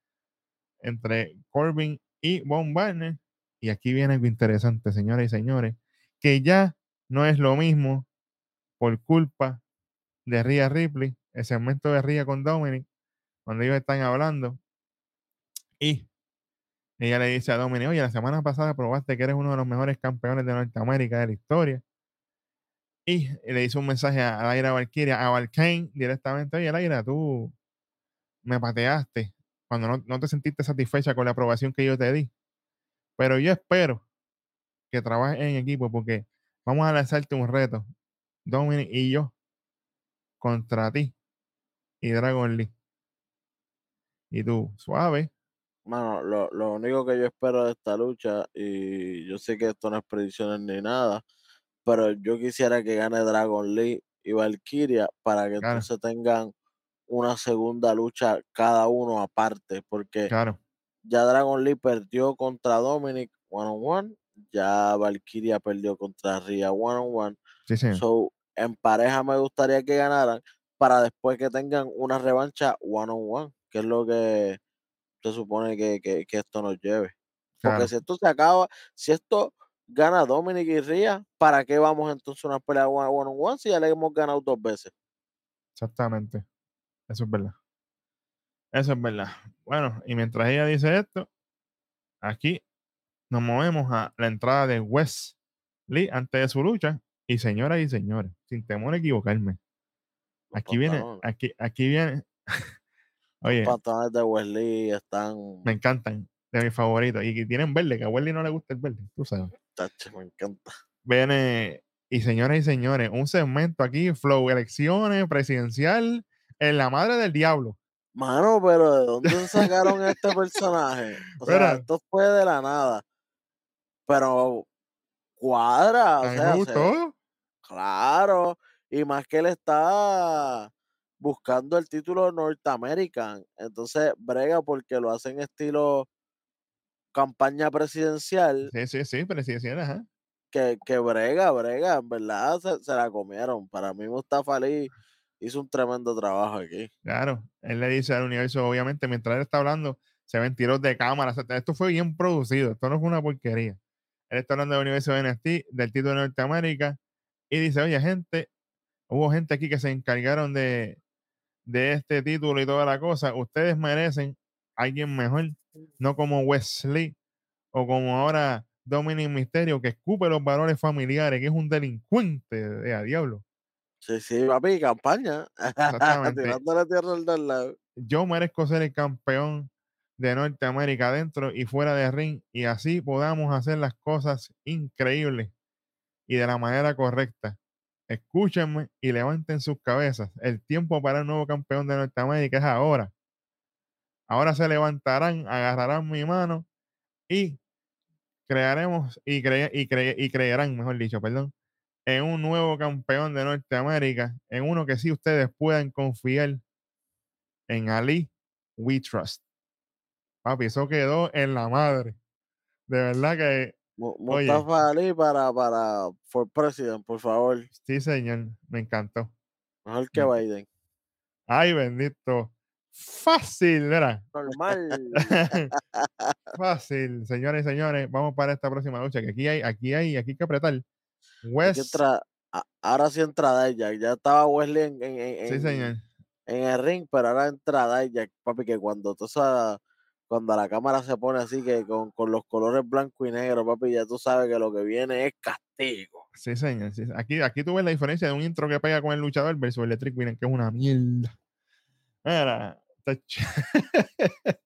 Speaker 2: entre Corbin y Von Wagner. Y aquí viene algo interesante, señores y señores, que ya no es lo mismo por culpa de Rhea Ripley, el segmento de Rhea con Dominic, cuando ellos están hablando. Y ella le dice a Dominic, oye, la semana pasada probaste que eres uno de los mejores campeones de Norteamérica de la historia. Y le hizo un mensaje a Laira Valkyria, a Valkane directamente, oye, Laira, tú me pateaste cuando no, no te sentiste satisfecha con la aprobación que yo te di. Pero yo espero que trabajes en equipo porque vamos a lanzarte un reto, Dominic y yo, contra ti y Dragon Lee. Y tú, suave,
Speaker 1: Mano, lo, lo único que yo espero de esta lucha, y yo sé que esto no es predicciones ni nada, pero yo quisiera que gane Dragon Lee y Valkyria para que
Speaker 2: Claro.
Speaker 1: entonces tengan una segunda lucha cada uno aparte, porque
Speaker 2: claro,
Speaker 1: ya Dragon Lee perdió contra Dominic one on one, ya Valkyria perdió contra Rhea one on one.
Speaker 2: sí, señor.
Speaker 1: So, en pareja me gustaría que ganaran para después que tengan una revancha one on one, que es lo que se supone que, que- que esto nos lleve. Porque si esto se acaba, si esto gana Dominic y Ría, ¿para qué vamos entonces a una pelea one one on one si ya le hemos ganado dos veces?
Speaker 2: Exactamente. Eso es verdad. Eso es verdad. Bueno, y mientras ella dice esto, aquí nos movemos a la entrada de Wes Lee antes de su lucha. Y señoras y señores, sin temor a equivocarme,
Speaker 1: Los
Speaker 2: aquí viene, aquí, aquí viene.
Speaker 1: los
Speaker 2: Oye,
Speaker 1: pantalones de Wesley están.
Speaker 2: me encantan, de mis favoritos. Y que tienen verde, que a Welly no le gusta el verde, tú sabes.
Speaker 1: Tacho, me encanta.
Speaker 2: Viene, y señoras y señores, un segmento aquí, Flow, elecciones, presidencial, en la madre del diablo.
Speaker 1: Mano, pero ¿de dónde sacaron este personaje? O sea,
Speaker 2: Mira.
Speaker 1: esto fue de la nada. Pero cuadra, o sea,
Speaker 2: gustó.
Speaker 1: claro. Y más que él está buscando el título Norteamerican. Entonces, brega porque lo hacen estilo campaña presidencial.
Speaker 2: Sí, sí, sí, presidencial, ajá.
Speaker 1: Que, que brega, brega. En verdad se, se la comieron. Para mí, Mustafa Ali hizo un tremendo trabajo aquí.
Speaker 2: Claro, él le dice al universo, obviamente, mientras él está hablando, se ven tiros de cámara. o sea, esto fue bien producido, esto no fue una porquería. Él está hablando del universo de NXT, del título de Norteamérica, y dice, oye, gente, hubo gente aquí que se encargaron de, de este título y toda la cosa. Ustedes merecen a alguien mejor, no como Wesley o como ahora Dominic Mysterio, que escupe los valores familiares, que es un delincuente de a diablo.
Speaker 1: Sí, sí, papi, campaña.
Speaker 2: Exactamente.
Speaker 1: Tirándole tierra al lado.
Speaker 2: yo merezco ser el campeón de Norteamérica dentro y fuera de ring y así podamos hacer las cosas increíbles y de la manera correcta. Escúchenme y levanten sus cabezas. El tiempo para el nuevo campeón de Norteamérica es ahora. Ahora se levantarán, agarrarán mi mano y crearemos y, cre- y, cre- y creerán, mejor dicho, perdón, en un nuevo campeón de Norteamérica, en uno que sí ustedes puedan confiar en Ali We Trust. Papi, eso quedó en la madre. De verdad que
Speaker 1: Mu-
Speaker 2: Oye.
Speaker 1: Mustafa Ali para, para for president, por favor.
Speaker 2: sí, señor, me encantó.
Speaker 1: Mejor que. Biden.
Speaker 2: Ay, bendito. Fácil, ¿verdad?
Speaker 1: Normal.
Speaker 2: Fácil, señores y señores. Vamos para esta próxima lucha. Que aquí hay, aquí hay, aquí hay que apretar. West,
Speaker 1: entra- ahora sí entra Dijak. Ya estaba Wesley en, en, en,
Speaker 2: sí,
Speaker 1: en-
Speaker 2: señor.
Speaker 1: en el ring, pero ahora entra Dijak, papi, que cuando tú sabes, cuando la cámara se pone así que con, con los colores blanco y negro, papi, ya tú sabes que lo que viene es castigo.
Speaker 2: Sí, señor. Aquí, aquí tú ves la diferencia de un intro que pega con el luchador versus el de Trick Williams, que es una mierda. Mira,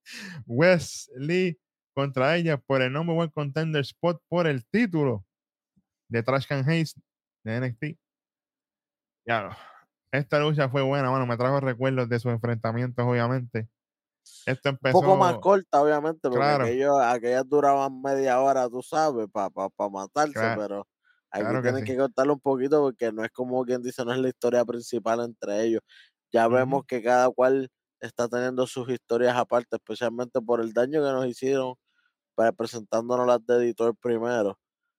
Speaker 2: Wesley contra ella por el number one contender spot por el título de Trash Can Hayes de NXT. Ya, esta lucha fue buena, mano. Me trajo recuerdos de sus enfrentamientos, obviamente.
Speaker 1: Un poco más corta, obviamente, porque
Speaker 2: Claro.
Speaker 1: aquellos, aquellas duraban media hora, tú sabes, para pa, pa matarse,
Speaker 2: Claro,
Speaker 1: pero aquí
Speaker 2: claro que
Speaker 1: tienen
Speaker 2: sí.
Speaker 1: que cortarlo un poquito porque no es como quien dice, no es la historia principal entre ellos. Ya vemos que cada cual está teniendo sus historias aparte, especialmente por el daño que nos hicieron presentándonos las de editor primero,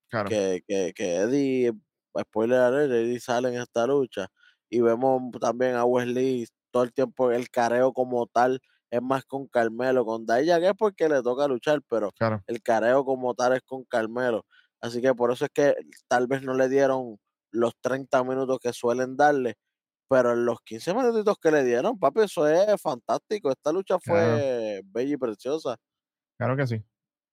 Speaker 2: Claro.
Speaker 1: que, que, que Eddie, spoiler alert, Eddie sale en esta lucha y vemos también a Wesley todo el tiempo el careo como tal es más con Carmelo, con Daya que es porque le toca luchar, pero
Speaker 2: Claro.
Speaker 1: el careo como tal es con Carmelo. Así que por eso es que tal vez no le dieron los 30 minutos que suelen darle, pero en los 15 minutitos que le dieron, papi, eso es fantástico. Esta lucha
Speaker 2: Claro.
Speaker 1: fue bella y preciosa.
Speaker 2: Claro que sí.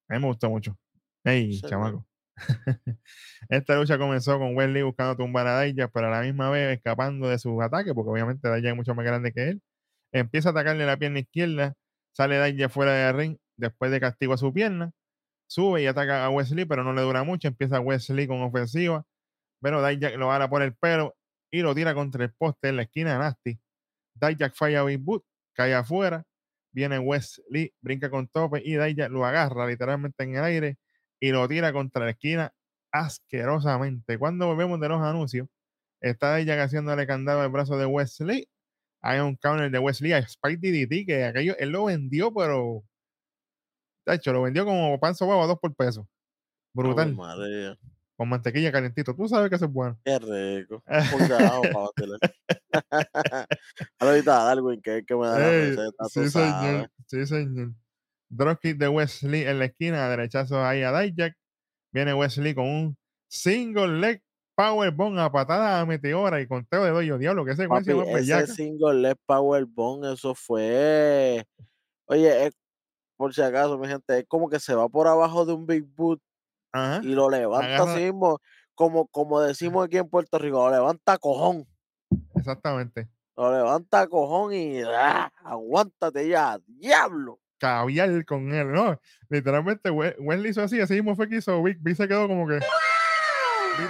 Speaker 2: A mí me gustó mucho. Ey,
Speaker 1: Sí,
Speaker 2: chamaco. Esta lucha comenzó con Wesley buscando tumbar a Dijak, pero a la misma vez escapando de sus ataques, porque obviamente Dijak es mucho más grande que él. Empieza a atacarle la pierna izquierda, sale Dijak fuera del ring, después de castigo a su pierna, sube y ataca a Wesley, pero no le dura mucho. Empieza Wesley con ofensiva, pero Dijak lo agarra por el pelo y lo tira contra el poste en la esquina de Nasty. Dijak falla a Big Boot, cae afuera, viene Wesley, brinca con tope y Dijak lo agarra literalmente en el aire y lo tira contra la esquina asquerosamente. Cuando volvemos de los anuncios, está Dijak haciéndole candado al brazo de Wesley. Hay un counter de Wesley a Spike DDT que aquello él lo vendió, pero de hecho lo vendió como pan sobao a dos por peso. Brutal, con mantequilla calentito. Tú sabes que eso es bueno.
Speaker 1: qué rico. Ahorita Darwin, que que me da la
Speaker 2: Ey,
Speaker 1: receta,
Speaker 2: sí, señor. Sí, señor. Dropkick de Wesley en la esquina, derechazo ahí a Dijak. Viene Wesley con un single leg powerbomb a patada a meteora y conteo de doyo. Diablo, qué secuencia
Speaker 1: Papi, ese
Speaker 2: bellaca.
Speaker 1: single leg powerbomb, eso fue. Oye, es- por si acaso, mi gente, es como que se va por abajo de un big boot
Speaker 2: Ajá.
Speaker 1: y lo levanta
Speaker 2: Agarra-
Speaker 1: así mismo, como, como decimos aquí en Puerto Rico, lo levanta cojón.
Speaker 2: Exactamente.
Speaker 1: Lo levanta cojón y ¡ah! aguántate ya, diablo.
Speaker 2: Caviar con él, ¿no? Literalmente We- Wesley hizo así, así mismo fue que hizo. Vic se quedó como que.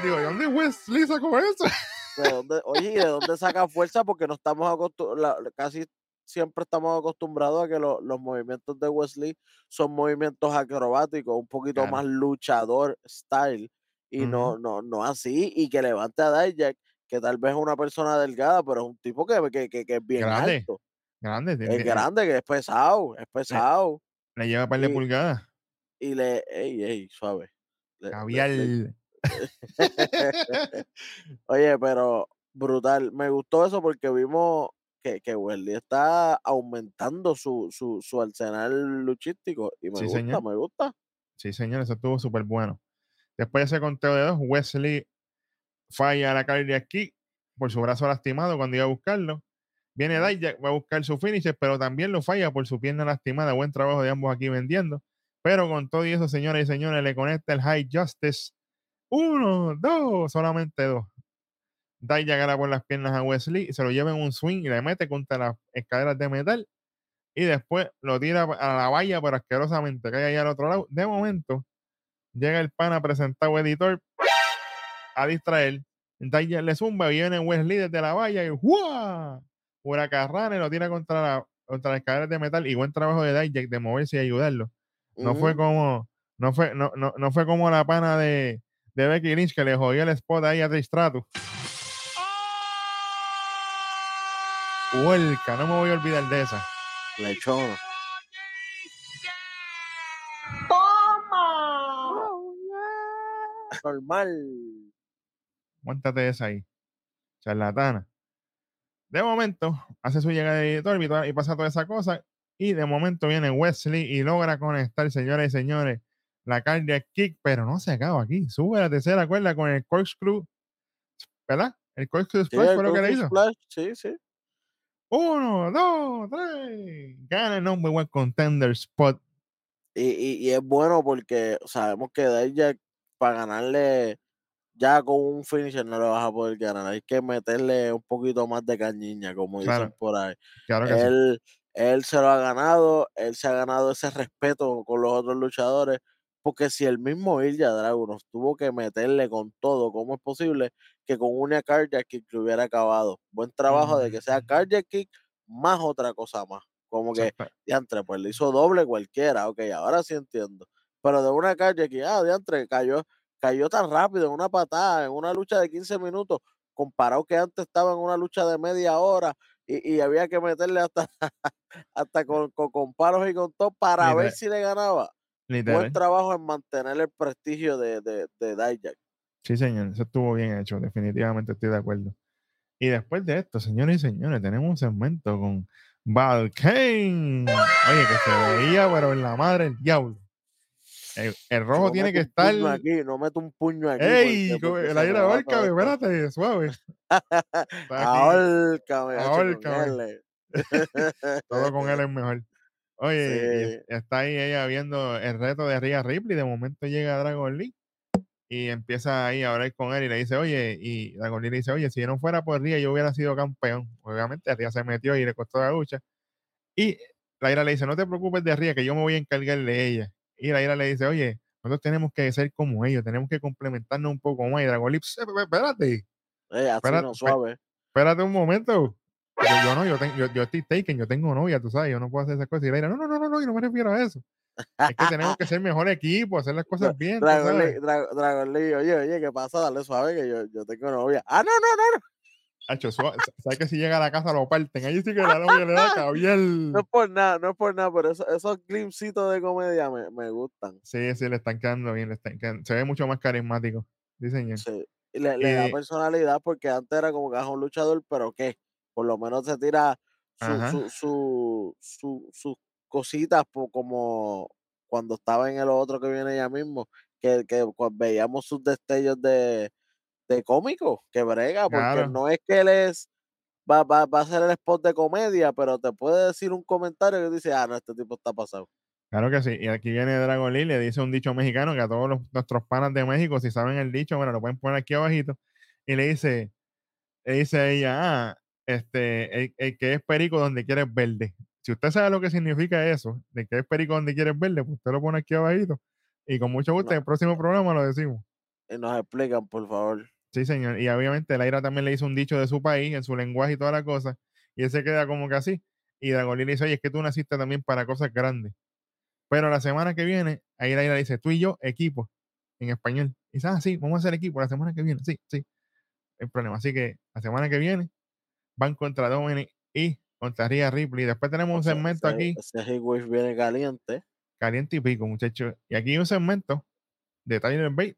Speaker 2: Digo, ¿de dónde Wesley sacó eso?
Speaker 1: ¿De dónde, oye, ¿y de dónde saca fuerza? Porque no estamos acostumbrados, casi siempre estamos acostumbrados a que lo- los movimientos de Wesley son movimientos acrobáticos, un poquito
Speaker 2: Claro.
Speaker 1: más luchador style, y no, no, no así, y que levante a Dijak, que tal vez es una persona delgada, pero es un tipo que, que, que, que es bien
Speaker 2: Grande,
Speaker 1: alto,
Speaker 2: Grande.
Speaker 1: es
Speaker 2: tiene-
Speaker 1: grande, que es pesado, es pesado,
Speaker 2: Le lleva un par de pulgadas.
Speaker 1: y le, ey, ey, suave. le- le-
Speaker 2: Caviar.
Speaker 1: Oye, pero brutal. Me gustó eso porque vimos que, que Wesley está aumentando su, su, su arsenal luchístico. Y me
Speaker 2: Sí,
Speaker 1: gusta,
Speaker 2: señor.
Speaker 1: me gusta.
Speaker 2: Sí, señor, eso estuvo súper bueno. Después de ese conteo de dos, Wesley falla la cardiac kick por su brazo lastimado cuando iba a buscarlo. Viene. Dijak, va a buscar su finisher, pero también lo falla por su pierna lastimada. Buen trabajo de ambos aquí vendiendo. Pero con todo y eso, señoras y señores, le conecta el High Justice. Uno, dos, solamente dos. Dijak agarra por las piernas a Wesley, se lo lleva en un swing y le mete contra las escaleras de metal. Y después lo tira a la valla, pero asquerosamente cae ahí al otro lado. De momento, llega el pana presentado editor a distraer. Dijak le zumba, viene Wesley desde la valla y ¡guau! Huracarrane lo tira contra, la, contra las escaleras de metal. Y buen trabajo de Dijak de moverse y ayudarlo. No fue como, no fue, no, no, no fue como la pana de, de Becky Lynch que le jodió el spot ahí a Trish Stratus. Huelca, no me voy a olvidar de esa.
Speaker 1: Lechona.
Speaker 3: ¡Toma!
Speaker 1: Normal.
Speaker 2: Cuéntate esa ahí. Charlatana. De momento, hace su llegada de editor y pasa toda esa cosa. Y de momento viene Wesley y logra conectar, señores y señores, la cardiac kick, pero no se acaba aquí. Sube a la tercera cuerda con el corkscrew, ¿verdad? El corkscrew
Speaker 1: Sí,
Speaker 2: splash
Speaker 1: el
Speaker 2: fue lo que le hizo.
Speaker 1: Splash, sí, sí.
Speaker 2: Uno, dos, tres. Gana el number one contender spot.
Speaker 1: Y, y, y es bueno porque sabemos que Dijak, para ganarle ya con un finisher, no le vas a poder ganar. Hay que meterle un poquito más de cañiña, como dicen por ahí.
Speaker 2: Claro que sí.
Speaker 1: él, él se lo ha ganado, él se ha ganado ese respeto con los otros luchadores, porque si el mismo Ilya Dragunov tuvo que meterle con todo, ¿cómo es posible que con una cardiac kick le hubiera acabado? Buen trabajo de que sea cardiac kick más otra cosa más. Como que, diantre, pues le hizo doble cualquiera, ok, ahora sí entiendo. Pero de una cardiac kick, ah, diantre, cayó, cayó tan rápido en una patada, en una lucha de 15 minutos, comparado que antes estaba en una lucha de media hora y, y había que meterle hasta, hasta con, con, con palos y con todo para ver si le ganaba. Buen
Speaker 2: Literal.
Speaker 1: trabajo en mantener el prestigio de, de, de Dijak.
Speaker 2: Sí, señor, eso estuvo bien hecho, definitivamente estoy de acuerdo. Y después de esto, señores y señores, tenemos un segmento con Valkane. Oye, que se veía, pero en la madre del diablo. El, el rojo
Speaker 1: no
Speaker 2: tiene que estar.
Speaker 1: aquí, no meto un puño aquí.
Speaker 2: ¡Ey!
Speaker 1: porque- porque
Speaker 2: ahorca,
Speaker 1: esto.
Speaker 2: espérate, suave.
Speaker 1: Ahórcame. L.
Speaker 2: todo con él es mejor. Oye,
Speaker 1: Sí.
Speaker 2: es- está ahí ella viendo el reto de Rhea Ripley. De momento llega Dragon Lee y empieza ahí a hablar con él y le dice, oye, y Dragon Lee le dice, oye, si no fuera por Rhea, yo hubiera sido campeón. Obviamente, Rhea se metió y le costó la lucha. Y la ira le dice, no te preocupes de Rhea, que yo me voy a encargar de ella. Y la ira le dice, oye, nosotros tenemos que ser como ellos, tenemos que complementarnos un poco más. Y Dragon Lee, "Pss, espérate,
Speaker 1: Eh, así
Speaker 2: Espérate,
Speaker 1: no suave.
Speaker 2: espérate un momento. Yo, yo no, yo, ten- yo, yo estoy taken, yo tengo novia, tú sabes, yo no puedo hacer esas cosas. Y la ira, no, no, no, no, no, yo no me refiero a eso. Es que tenemos que ser mejor equipo, hacer las cosas bien, sabes.
Speaker 1: Lee, Dra- Dragon Lee, oye, oye, ¿qué pasa? Dale suave que yo, yo tengo novia. Ah, no, no, no, no.
Speaker 2: Hacho, sabes que si llega a la casa lo parten. Ahí sí que la novia le da cabiel.
Speaker 1: No es por nada, no es por nada, pero eso- esos glimpsitos de comedia me, me gustan.
Speaker 2: Sí, sí, le están quedando bien, le están quedando- se ve mucho más carismático. Sí, señor.
Speaker 1: Sí. Le, le da
Speaker 2: Y-
Speaker 1: personalidad porque antes era como que es un luchador, pero ¿qué? Por lo menos se tira su, su, su, su, sus cositas como cuando estaba en el otro que viene ya mismo, que, que veíamos sus destellos de, de cómico, que brega, porque no es que él es, va, va, va a ser el spot de comedia, pero te puede decir un comentario que dice, ah, no, este tipo está pasado.
Speaker 2: Claro que sí. Y aquí viene Dragon Lee, le dice un dicho mexicano que a todos los, nuestros panas de México, si saben el dicho, bueno, lo pueden poner aquí abajito. Y le dice, le dice a ella, ah, este, el, que es perico donde quieres verde. Si usted sabe lo que significa eso, de que es perico donde quieres verde, pues usted lo pone aquí abajito. Y con mucho gusto en el próximo programa lo decimos.
Speaker 1: Y nos explican, por favor.
Speaker 2: Sí, señor. Y obviamente Laira también le hizo un dicho de su país, en su lenguaje y toda la cosa. Y él se queda como que así. Y Dragon Lee le dice, oye, es que tú naciste también para cosas grandes. Pero la semana que viene, ahí la dice, tú y yo, equipo, en español. Y dice, ah, sí, vamos a hacer equipo la semana que viene. Sí, sí. El problema. Así que la semana que viene van contra Dominic y contra Rhea Ripley. Después tenemos un segmento aquí.
Speaker 1: Ese viene caliente.
Speaker 2: Caliente y pico, muchachos. Y aquí hay un segmento de Tyler Bate,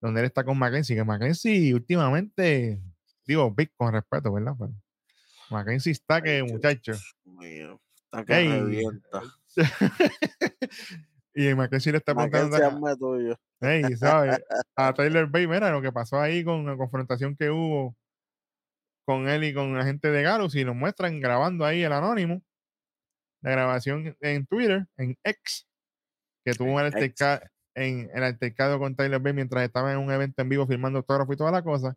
Speaker 2: donde él está con Mackenzie, que Mackenzie últimamente, digo, Big con respeto, ¿verdad? Pero Mackenzie está que, muchachos.
Speaker 1: Está que revienta.
Speaker 2: y Mackenzie le está
Speaker 1: preguntando a,
Speaker 2: hey, ¿sabes? a Taylor Bay, mira lo que pasó ahí con la confrontación que hubo con él y con la gente de Galus y nos muestran grabando ahí el anónimo, la grabación en Twitter, en X, que tuvo el altercado, en el altercado con Taylor Bay mientras estaba en un evento en vivo filmando autógrafo y toda la cosa.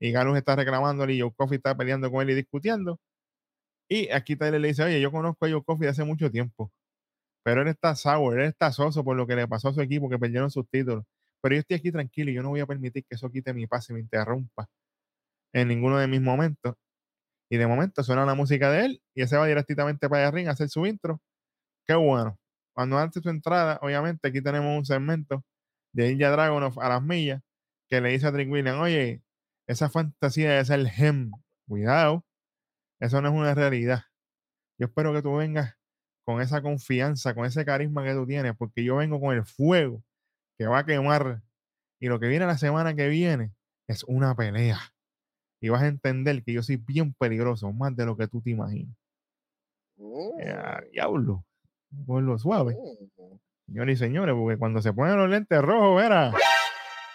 Speaker 2: Y Galus está reclamándole y Joe Coffee está peleando con él y discutiendo. Y aquí Taylor le dice, oye, yo conozco a Joe Coffee de hace mucho tiempo. Pero él está sour, él está soso por lo que le pasó a su equipo, que perdieron sus títulos. Pero yo estoy aquí tranquilo y yo no voy a permitir que eso quite mi paz y me interrumpa en ninguno de mis momentos. Y de momento suena la música de él y ese va directamente para el ring a hacer su intro. Qué bueno. Cuando antes su entrada, obviamente aquí tenemos un segmento de Ninja Dragon a las millas que le dice a Trick William, oye, esa fantasía de ser gem, cuidado, eso no es una realidad. Yo espero que tú vengas con esa confianza, con ese carisma que tú tienes, porque yo vengo con el fuego que va a quemar. Y lo que viene la semana que viene es una pelea. Y vas a entender que yo soy bien peligroso, más de lo que tú te imaginas. Oh. diablo. lo suave. Oh. Señores y señores, porque cuando se ponen los lentes rojos, verá.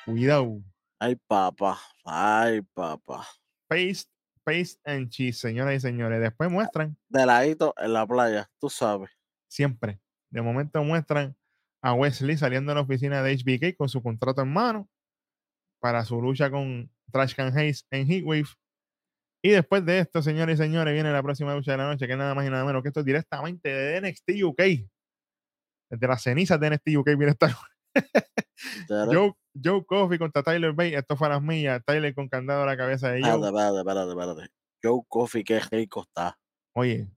Speaker 2: Cuidado.
Speaker 1: Ay, papá. Ay, papá.
Speaker 2: Paste Face and Cheese, señoras y señores. Después muestran.
Speaker 1: De ladito en la playa, tú sabes.
Speaker 2: Siempre. De momento muestran a Wesley saliendo de la oficina de HBK con su contrato en mano para su lucha con Trash Can Hayes en Heatwave. Y después de esto, señores y señores, viene la próxima lucha de la noche, que nada más y nada menos que esto es directamente de NXT UK. Desde las cenizas de NXT UK viene esta. Joe, Joe Coffey contra Tyler Bay, esto fue a las millas. Tyler con candado a la cabeza de
Speaker 1: Joe. Espérate, espérate, espérate. Joe Coffey, qué rico está.
Speaker 2: Oye.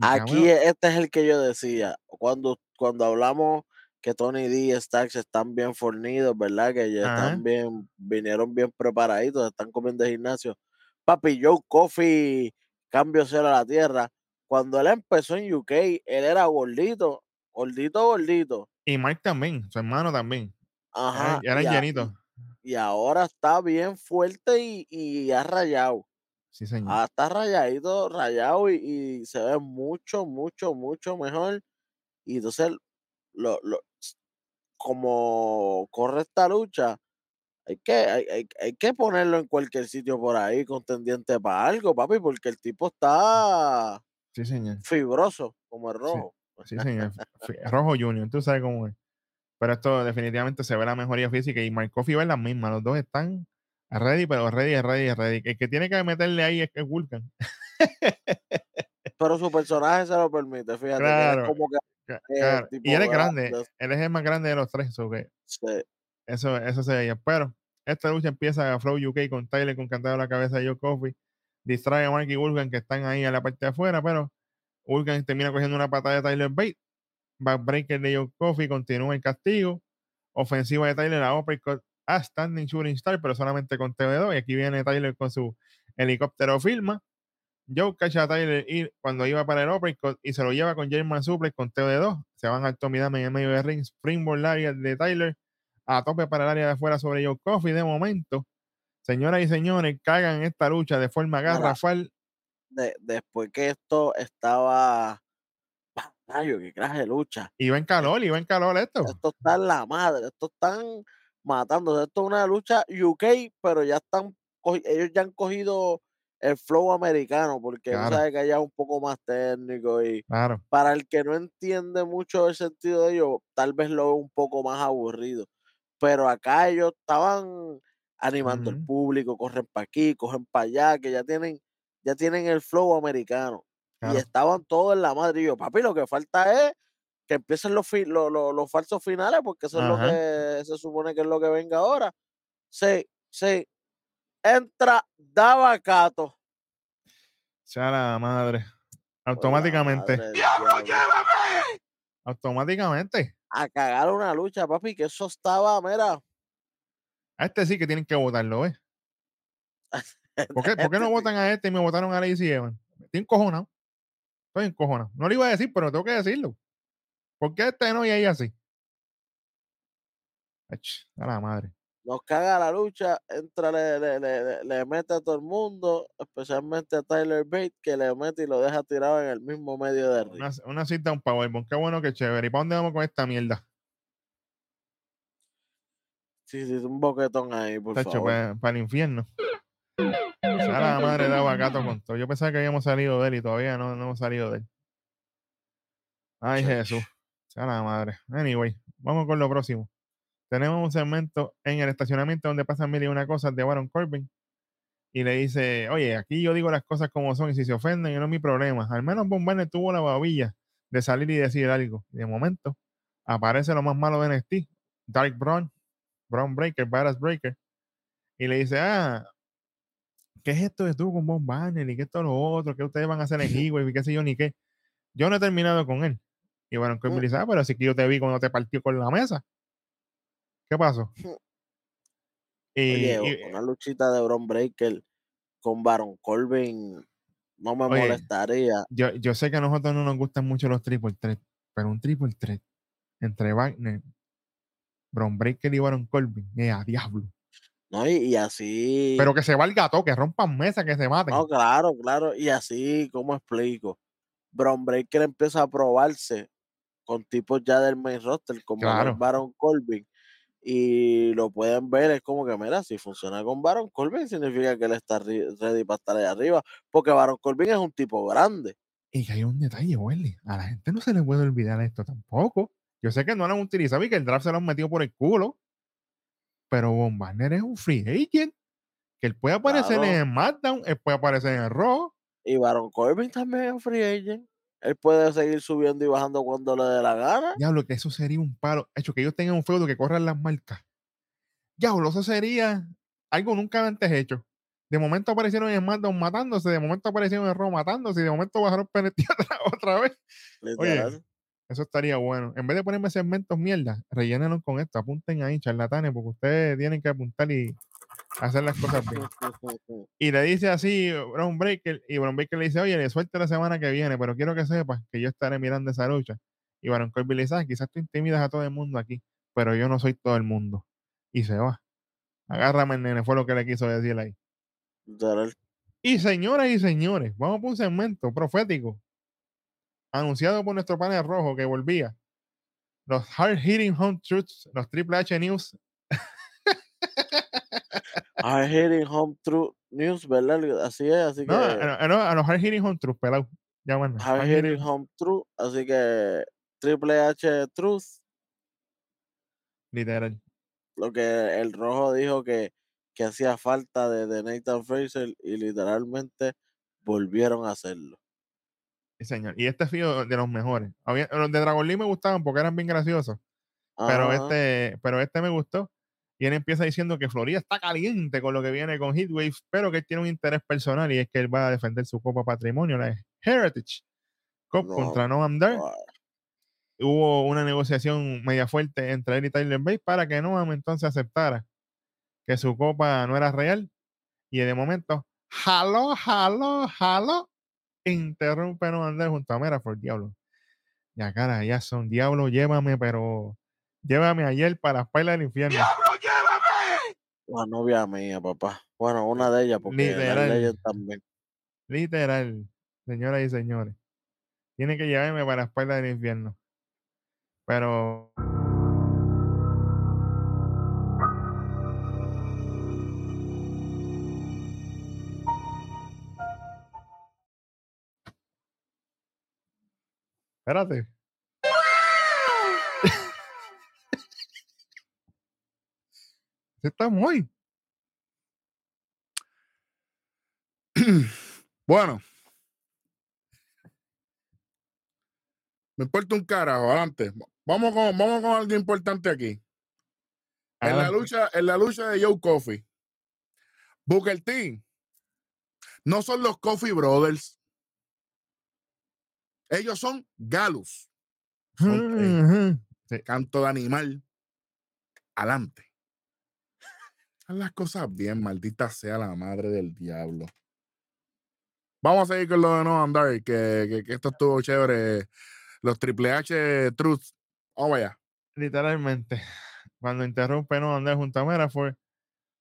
Speaker 1: Aquí este es el que yo decía. Cuando, cuando hablamos que Tony D y Stacks están bien fornidos, ¿verdad? Que ya están bien, vinieron bien preparaditos, están comiendo de gimnasio. Papi, Joe Coffey, cambio cero a la tierra. Cuando él empezó en UK, él era gordito, gordito, gordito.
Speaker 2: Y Mike también, su hermano también.
Speaker 1: Ajá.
Speaker 2: Y llenito.
Speaker 1: Y ahora está bien fuerte y, y ha rayado.
Speaker 2: Sí, señor.
Speaker 1: Ah, está rayadito, rayado y, se ve mucho, mucho, mucho mejor. Y entonces, lo, lo, como corre esta lucha, hay que, hay, hay, que ponerlo en cualquier sitio por ahí, contendiente para algo, papi, porque el tipo está
Speaker 2: sí, señor.
Speaker 1: fibroso, como el rojo.
Speaker 2: Sí, señor. Rojo Junior, tú sabes cómo es. Pero esto definitivamente se ve la mejoría física y Mark Coffey va en la misma. Los dos están ready, pero ready, ready, ready. El que tiene que meterle ahí es, que Vulcan.
Speaker 1: pero su personaje se lo permite, fíjate.
Speaker 2: Claro,
Speaker 1: como
Speaker 2: que, y él es grande. Él es el más grande de los tres. Eso, eso se veía. Pero esta lucha empieza a Flow UK con Tyler con cantado a la cabeza de Joe Coffey. Distrae a Mark y Vulcan que están ahí a la parte de afuera, pero Vulcan termina cogiendo una patada de Tyler Bate. Backbreaker de Joe Coffey continúa el castigo. Ofensiva de Tyler a uppercut a Standing Shooting Star, pero solamente con TV2. Y aquí viene Tyler con su helicóptero firma. Joe cacha a Tyler y cuando iba para el uppercut y se lo lleva con German Suplex con TV2. Se van al Tommy Dame en el medio de ring. Springboard área de Tyler a tope para el área de afuera sobre Joe Coffey. De momento, señoras y señores, cagan esta lucha de forma garrafal
Speaker 1: después que esto estaba Rayo, qué clase de lucha.
Speaker 2: Iba en calor, iba en calor esto.
Speaker 1: Esto está en la madre, esto están matando. Esto es una lucha UK, pero ya están, ellos ya han cogido el flow americano, porque
Speaker 2: Claro.
Speaker 1: sabes que allá es un poco más técnico y
Speaker 2: Claro.
Speaker 1: para el que no entiende mucho el sentido de ellos, tal vez lo ve un poco más aburrido. Pero acá ellos estaban animando al público, corren para aquí, cogen para allá, que ya tienen, ya tienen el flow americano.
Speaker 2: Claro.
Speaker 1: Y estaban todos en la madre. Y yo, papi, lo que falta es que empiecen los, fi- lo- lo- los falsos finales, porque eso es lo que se supone que es lo que venga ahora. Sí, sí. Entra Davacato.
Speaker 2: Sea la madre. Automáticamente.
Speaker 1: madre diablo.
Speaker 2: Automáticamente.
Speaker 1: A cagar una lucha, papi, que eso estaba, mira.
Speaker 2: A este sí que tienen que votarlo, ¿ves? ¿Por qué, por qué no
Speaker 1: Este
Speaker 2: votan a este y me votaron a Lacey Evans? Estoy encojonado. Estoy encojonado. No lo iba a decir, pero tengo que decirlo. ¿Por qué este no y ahí así? Ach, a la madre.
Speaker 1: Nos caga la lucha, entra, le, le, le, le- mete a todo el mundo, especialmente a Tyler Bate, que le mete y lo deja tirado en el mismo medio de ring.
Speaker 2: Una, una cita, un powerbomb. Qué bueno, qué chévere. ¿Y para dónde vamos con esta mierda?
Speaker 1: Sí, sí, un boquetón ahí, por
Speaker 2: Tacho,
Speaker 1: favor.
Speaker 2: para el infierno. Sea la madre de aguacato con todo. Yo pensaba que habíamos salido de él y todavía no, no hemos salido de él. Ay. Jesús. Sea la madre. Anyway, vamos con lo próximo. Tenemos un segmento en el estacionamiento donde pasan mil y una cosas de Baron Corbin. Y le dice, oye, aquí yo digo las cosas como son y si se ofenden, no es mi problema. Al menos Von Barnett tuvo la babilla de salir y decir algo. Y de momento aparece lo más malo de NXT, Dark Braun, Braun Breaker, Badass Breaker. Y le dice, ah, ¿qué es esto de tú con Von Barnett? Y qué esto lo otro, que ustedes van a hacer en Heatwave y qué sé yo ni qué. Yo no he terminado con él. Y Baron Corbin
Speaker 1: Mm.
Speaker 2: le dice, ah, pero sí que yo te vi cuando te partió con la mesa. ¿Qué pasó? Y,
Speaker 1: Oye,
Speaker 2: y-
Speaker 1: una luchita de Bron Breaker con Baron Corbin no me
Speaker 2: Oye,
Speaker 1: molestaría.
Speaker 2: yo, yo sé que a nosotros no nos gustan mucho los triple threat, pero un triple threat entre Wagner, Bron Breaker y Baron Corbin, eh, a diablo.
Speaker 1: ¿no? Y, y así.
Speaker 2: Pero que se va el gato, que rompan mesas, que se maten.
Speaker 1: No, claro, claro. Y así, ¿cómo explico? Bron Breaker empieza a probarse con tipos ya del main roster, como es
Speaker 2: Claro.
Speaker 1: Baron Corbin. Y lo pueden ver, es como que, mira, si funciona con Baron Corbin, significa que él está ready para estar ahí arriba. Porque Baron Corbin es un tipo grande.
Speaker 2: Y que hay un detalle, Welly. A la gente no se le puede olvidar esto tampoco. Yo sé que no lo han utilizado y que el draft se lo han metido por el culo. Pero Von Wagner es un free agent. Que él puede aparecer
Speaker 1: Claro.
Speaker 2: en SmackDown, él puede aparecer en Raw.
Speaker 1: Y Baron Corbin también es un free agent. Él puede seguir subiendo y bajando cuando le dé la gana.
Speaker 2: Diablo, que eso sería un palo. Hecho, que ellos tengan un feudo que corran las marcas. Diablo, eso sería algo nunca antes hecho. De momento aparecieron en SmackDown matándose, de momento aparecieron en Raw matándose, y de momento bajaron PNT otra, otra vez.
Speaker 1: Literal.
Speaker 2: Eso estaría bueno. En vez de ponerme segmentos mierda, rellénenlo con esto. Apunten ahí, charlatanes, porque ustedes tienen que apuntar y hacer las cosas bien. Y le dice así Brown Breaker, y Brown Breaker le dice, oye, le suelte la semana que viene, pero quiero que sepas que yo estaré mirando esa lucha. Y Baron Corbin le dice, "Ah, quizás tú intimidas a todo el mundo aquí, pero yo no soy todo el mundo. Y se va. Agárrame, nene, fue lo que le quiso decir ahí. Y señoras y señores, vamos por un segmento profético anunciado por nuestro panel rojo que volvía. Los Hard Hitting Home Truths, los Triple H News.
Speaker 1: Hard hitting home true news, ¿verdad? Así es, así que.
Speaker 2: No, no, los Hard Hitting Home Truths, pelado. Ya, bueno,
Speaker 1: Hard
Speaker 2: Hard
Speaker 1: hitting home true, así que Triple H Truth,
Speaker 2: literal.
Speaker 1: lo que el rojo dijo que, que hacía falta de, de Nathan Fraser y literalmente volvieron a hacerlo.
Speaker 2: Sí, señor. Y este fío de los mejores. Había- los de Dragon Lee me gustaban porque eran bien graciosos. Pero este, pero este me gustó. Y él empieza diciendo que Florida está caliente con lo que viene con Heatwave, pero que él tiene un interés personal y es que él va a defender su Copa Patrimonio, la Heritage Cup
Speaker 1: No,
Speaker 2: contra Noam Dar. Hubo una negociación media fuerte entre él y Tyler Bates para que Noam entonces aceptara que su copa no era real. Y de momento, jaló, jaló, jaló, interrumpe Noam Dar junto a Mera por diablo. Ya cara, ya son diablo, llévame, pero llévame ayer para las pailas del infierno.
Speaker 1: La novia mía, papá. Bueno, una de ellas, porque
Speaker 2: Literal.
Speaker 1: la Legend también.
Speaker 2: Literal, señoras y señores. tiene que llevarme para la espalda del infierno. Pero Espérate. Está muy.
Speaker 4: bueno. Me importa un carajo, adelante. Vamos con, vamos con algo importante aquí. En la, lucha, en la lucha de Joe Coffee, Booker T, no son los Coffee Brothers. Ellos son Galus. Canto de animal. Adelante. Haz las cosas bien, maldita sea la madre del diablo. Vamos a seguir con lo de No Andar, que, que, esto estuvo chévere. Los Triple H Truth. Vamos allá.
Speaker 2: Literalmente. Cuando interrumpe No Andar junto a Mera fue.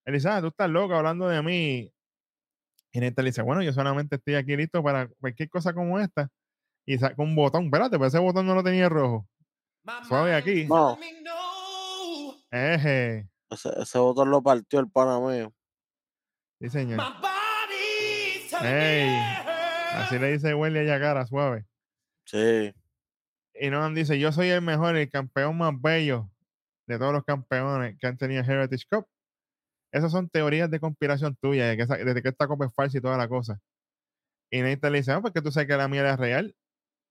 Speaker 2: Elisa, tú estás loca hablando de mí. Y Neta le dice, bueno, yo solamente estoy aquí listo para cualquier cosa como esta y saca un botón. Espérate, pero ese botón no lo tenía rojo. Suave aquí.
Speaker 1: No.
Speaker 2: Eje.
Speaker 1: Ese, ese botón lo partió el pana mío.
Speaker 2: Sí, señor. Ey. Así le dice Willy a cara, suave.
Speaker 1: Sí.
Speaker 2: Y Noam dice, yo soy el mejor, el campeón más bello de todos los campeones que han tenido Heritage Cup. Esas son teorías de conspiración tuya, de que, desde que esta copa es falsa y toda la cosa. Y Nathan le dice, ah, porque tú sabes que la mía era real.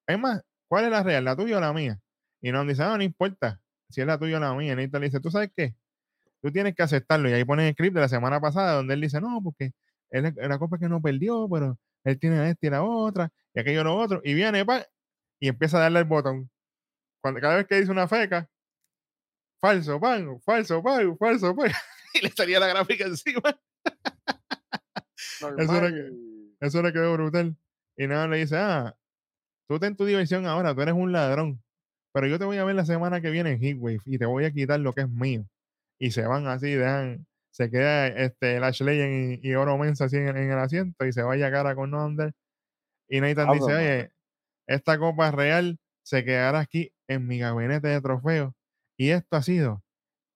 Speaker 2: Es más, ¿cuál es la real? ¿La tuya o la mía? Y no dice, no, no importa si es la tuya o la mía. Y le dice, ¿tú sabes qué? Tú tienes que aceptarlo. Y ahí pone el clip de la semana pasada donde él dice, no, porque él, la copa que no perdió, pero él tiene a este y la otra, y aquello lo otro. Y viene, pa, y empieza a darle el botón. Cuando, cada vez que dice una feca, falso, pan, falso, pan, falso, pan. y le salía la gráfica encima. eso, era que, eso era quedó brutal. Y nada, le dice, ah, tú ten tu diversión ahora, tú eres un ladrón. Pero yo te voy a ver la semana que viene en Heatwave y te voy a quitar lo que es mío. Y se van así, dejan, se queda este Ashley y, y Oro Mensa así en, el asiento y se vaya cara con Under. Y Nathan dice, oye, esta copa real se quedará aquí en mi gabinete de trofeos. Y esto ha sido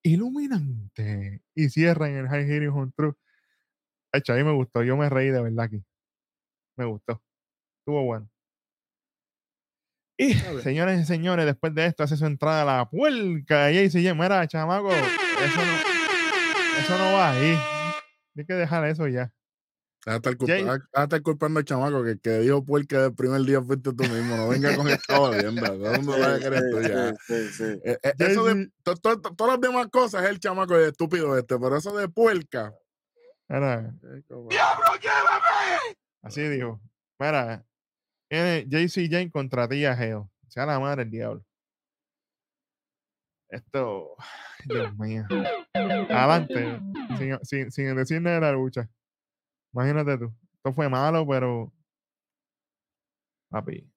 Speaker 2: iluminante. Y cierran el High Hearing on True. Hecho, a mí me gustó. Yo me reí de verdad aquí. Me gustó. Estuvo bueno. Y, señores y señores, después de esto hace su entrada a la puerca. Y ahí se llama, mira, chamaco, eso no, eso no va ahí. Hay que dejar eso ya.
Speaker 4: Hasta estar, culpando al chamaco que, que dijo puerca el primer día fuiste tú mismo. No venga con esta jodienda. Todo el mundo sabe que eres tú ya. Eh, eh, eso de todas las demás cosas es el chamaco estúpido este, pero eso de puerca.
Speaker 2: Mira, ¡Diablo, llévame! Así dijo. Mira, tiene JC Jane contra Tia Geo. Sea la madre del diablo. Esto, Dios mío. Adelante, sin, sin, sin decir nada de la lucha. Imagínate tú. Esto fue malo, pero. Papi.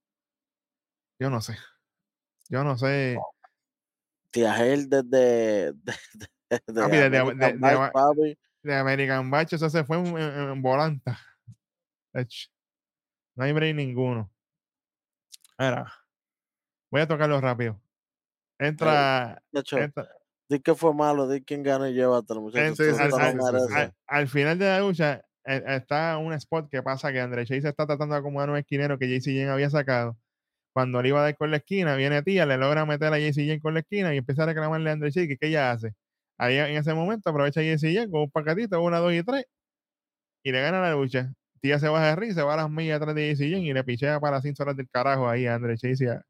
Speaker 2: Yo no sé. Yo no sé.
Speaker 1: Tía Gel desde.
Speaker 2: De, de, papi, de, American Batch, papi. de American Batch, eso se fue en, en volanta. No hay break ninguno. Mira, voy a tocarlo rápido. Entra.
Speaker 1: Di que fue malo, di quién gana y llévatelo, muchachos.
Speaker 2: al, al, final de la lucha e, está un spot que pasa que André Chase está tratando de acomodar un esquinero que JC Jane había sacado. Cuando le iba a dar con la esquina, viene tía, le logra meter a JC Jane con la esquina y empieza a reclamarle a André Chase que qué ella hace. Ahí en ese momento aprovecha JC Jane con un paquetito, una, dos y tres, y le gana la lucha tía se baja de risa, se va a las millas atrás de JC y le pichea para las horas del carajo ahí a André Chase y a,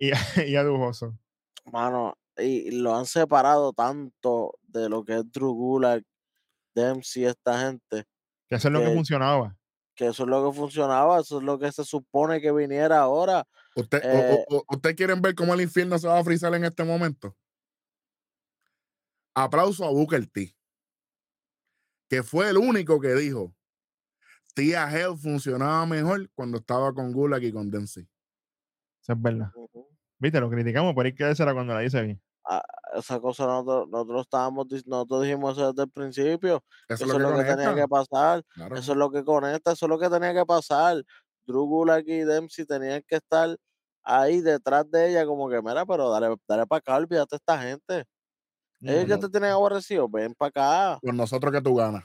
Speaker 2: y, a, Dujoso.
Speaker 1: Mano, y lo han separado tanto de lo que es Drew Gulak, Dempsey, esta gente.
Speaker 2: Que eso es lo que funcionaba.
Speaker 1: Que eso es lo que funcionaba, eso es lo que se supone que viniera ahora.
Speaker 4: ¿Usted, eh, ¿Usted quieren ver cómo el infierno se va a frizar en este momento? Aplauso a Booker T, que fue el único que dijo, Tía Hell funcionaba mejor cuando estaba con Gulag y con Dempsey.
Speaker 2: Eso es verdad. Viste, lo criticamos, pero hay que era cuando la dice bien.
Speaker 1: Ah, esa cosa nosotros, nosotros estábamos, nosotros dijimos eso desde el principio. Eso, es lo que, tenía que pasar. Eso es lo que conecta, eso es lo que tenía que pasar. Drew Gulak y Dempsey tenían que estar ahí detrás de ella, como que, mira, pero dale, dale para acá, olvídate esta gente. Ellos ya te tienen aborrecido, ven para acá.
Speaker 4: Con nosotros que tú ganas.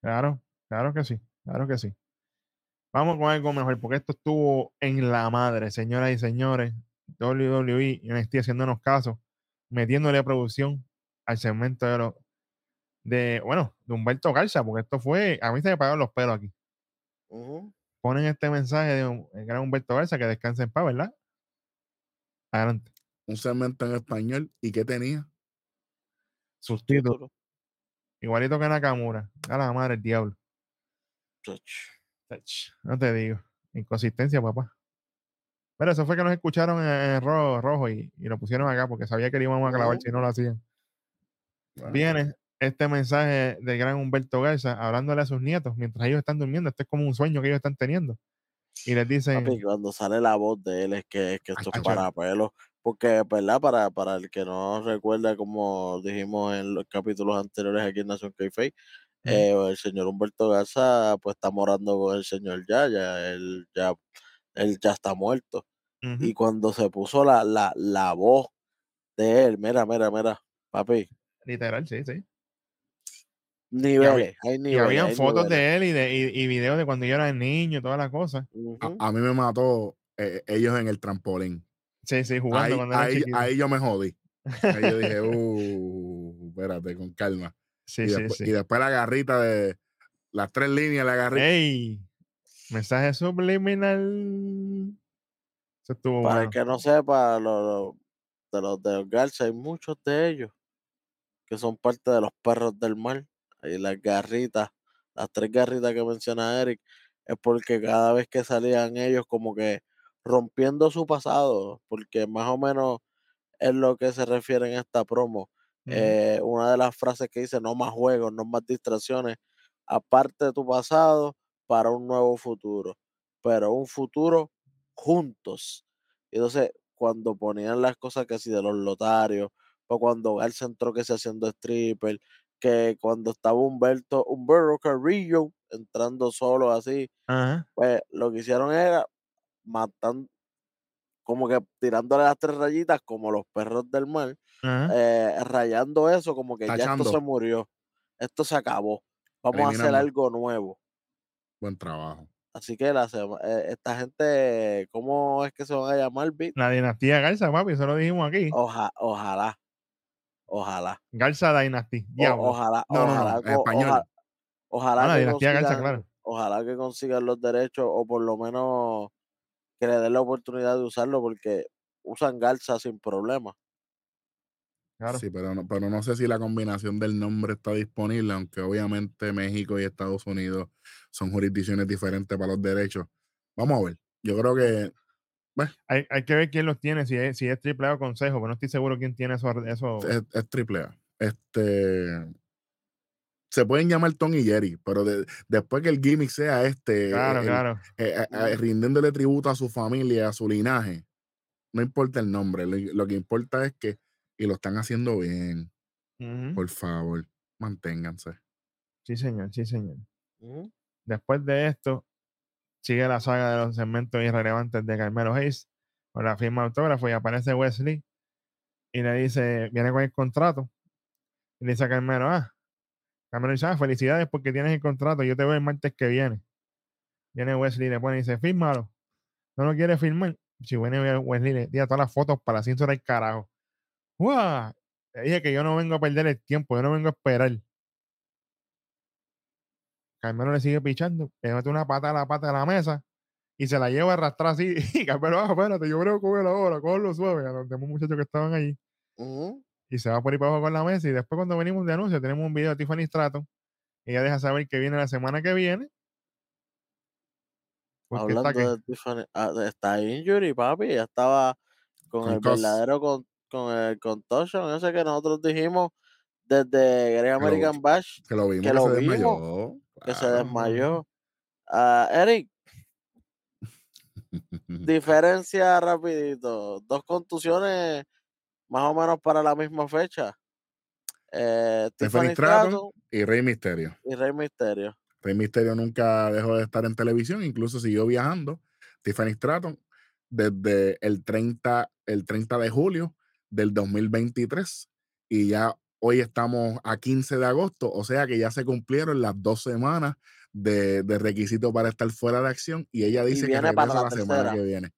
Speaker 2: Claro, claro que sí, claro que sí. Vamos con algo mejor, porque esto estuvo en la madre, señoras y señores. WWE y NXT haciéndonos caso, metiéndole producción al segmento de los de, bueno, de Humberto Garza, porque esto fue, a mí se me pagaron los pelos aquí. Ponen este mensaje de un- el gran Humberto Garza que descanse en paz, ¿verdad? Adelante.
Speaker 4: Un segmento en español. ¿Y qué tenía?
Speaker 2: Sustituto.
Speaker 1: Título.
Speaker 2: Igualito que Nakamura. A la madre el diablo.
Speaker 1: Chach.
Speaker 2: Ach, No te digo. Inconsistencia, papá. Pero eso fue que nos escucharon en, rojo, rojo y, y lo pusieron acá porque sabía que le íbamos a clavar
Speaker 1: Ujú.
Speaker 2: si no lo hacían.
Speaker 4: Bueno,
Speaker 2: Viene este mensaje del gran Humberto Garza hablándole a sus nietos mientras ellos están durmiendo. Este es como un sueño que ellos están teniendo. Y les dicen,
Speaker 1: Papi, cuando sale la voz de él es que, es que esto es para pelos. Porque, ¿verdad? Para, para el que no recuerda, como dijimos en los capítulos anteriores aquí en Nación k
Speaker 2: Ujú.
Speaker 1: el señor Humberto Garza pues está morando con el señor Yaya. Él ya, él ya está muerto.
Speaker 2: "Ujú,
Speaker 1: Y cuando se puso la, la, la voz de él, mira, mira, mira, papi,
Speaker 2: literal, sí, sí.
Speaker 1: niveles, hay
Speaker 2: Y
Speaker 1: niveles.
Speaker 2: habían
Speaker 1: hay
Speaker 2: fotos
Speaker 1: niveles.
Speaker 2: de él y, de, y, y videos de cuando yo era niño y toda la cosa.
Speaker 1: Ujú.
Speaker 4: a, a mí me mató eh, ellos en el trampolín.
Speaker 2: Sí, sí, jugando
Speaker 4: Ahí,
Speaker 2: cuando era
Speaker 4: ahí yo me jodí. Ahí yo dije, uh, espérate, con calma.
Speaker 2: sí,
Speaker 4: y,
Speaker 2: sí,
Speaker 4: después,
Speaker 2: sí.
Speaker 4: y después la garrita de las tres líneas, la garrita.
Speaker 2: ¡Ey! Mensaje subliminal. Eso estuvo
Speaker 1: Para
Speaker 2: bueno.
Speaker 1: el que no sepa, lo- lo- de los de Garza, hay muchos de ellos que son parte de los perros del mar. Ahí las garritas, las tres garritas que menciona Eric, es porque cada vez que salían ellos como que rompiendo su pasado, porque más o menos es lo que se refiere en esta promo. Eh, una de las frases que dice, no más juegos, no más distracciones, aparte de tu pasado para un nuevo futuro, pero un futuro juntos. Y entonces, cuando ponían las cosas que si de los lotarios, o cuando Garza entró que se haciendo stripper, que cuando estaba Humberto, Humberto Carrillo entrando solo así,
Speaker 2: Ajá,
Speaker 1: pues lo que hicieron era matando, como que tirándole las tres rayitas como los perros del mar, eh, rayando eso, como que ya esto se murió, esto se acabó, vamos a hacer algo nuevo.
Speaker 4: Buen trabajo.
Speaker 1: Así que la eh, esta gente, ¿cómo es que se van a llamar? Vic?
Speaker 2: La dinastía Garza, papi, eso lo dijimos aquí.
Speaker 1: Oja- ojalá, ojalá,
Speaker 2: Garza Dynasty.
Speaker 1: o- ojalá,
Speaker 4: No, no, no,
Speaker 1: ojalá,
Speaker 4: en
Speaker 1: co-
Speaker 4: español.
Speaker 1: oja- ojalá
Speaker 2: Ah, la dinastía Garza, claro.
Speaker 1: ojalá que consigan los derechos o por lo menos que le den la oportunidad de usarlo porque usan Garza sin problema.
Speaker 2: Claro.
Speaker 4: Sí, pero no, pero no sé si la combinación del nombre está disponible, aunque obviamente México y Estados Unidos son jurisdicciones diferentes para los derechos. Vamos a ver. Yo creo que
Speaker 2: Hay, hay que ver quién los tiene, si es, si es triple A o consejo, pero no estoy seguro quién tiene eso. eso
Speaker 4: es, es triple A. Este se pueden llamar Tony y Jerry, pero de- después que el gimmick sea este,
Speaker 2: claro,
Speaker 4: el-
Speaker 2: claro.
Speaker 4: eh, eh, eh, rindiéndole tributo a su familia, a su linaje, no importa el nombre, lo, lo que importa es que, y lo están haciendo bien, por favor, manténganse.
Speaker 2: Sí, señor, sí, señor. Después de esto, sigue la saga de los segmentos irrelevantes de Carmelo Hayes con la firma de autógrafo y aparece Wesley y le dice, viene con el contrato. Y le dice a Carmelo, ah, Carmelo dice, ah, felicidades porque tienes el contrato, yo te veo el martes que viene. Viene Wesley y le pone y dice, fírmalo. ¿No lo quiere firmar? Si viene Wesley le tira todas las fotos para la ciencia del carajo. ¡Guau! Le dije que yo no vengo a perder el tiempo, yo no vengo a esperar. Carmelo le sigue pichando, le mete una pata a la pata de la mesa y se la lleva a arrastrar así. Y Carmelo, ah, espérate, yo creo que cogerlo ahora, cógelo suave. A los demás muchachos que estaban allí. Y se va por ahí para abajo con la mesa. Y después, cuando venimos de anuncio, tenemos un video de Tiffany Stratton. Ella deja saber que viene la semana que viene. Está
Speaker 1: Hablando de Tiffany, ah, está injury, papi, ya estaba con el verdadero con, con el contortion, ese que nosotros dijimos desde Great
Speaker 4: lo-
Speaker 1: American Bash,
Speaker 4: Que lo vimos
Speaker 1: Que
Speaker 4: que,
Speaker 1: lo
Speaker 4: se
Speaker 1: vimos,
Speaker 4: desmayó.
Speaker 1: que se desmayó. Ah, Eric, diferencia rapidito, dos contusiones más o menos para la misma fecha. Eh,
Speaker 4: Tiffany Stratton y Rey Misterio.
Speaker 1: y Rey Misterio.
Speaker 4: Rey Misterio nunca dejó de estar en televisión, incluso siguió viajando. Tiffany Stratton desde el 30, el 30 de julio del 2023 y ya hoy estamos a 15 de agosto, o sea que ya se cumplieron las dos semanas de, de requisito para estar fuera de acción y ella dice que
Speaker 1: viene
Speaker 4: regresa
Speaker 1: para la
Speaker 4: la semana que viene.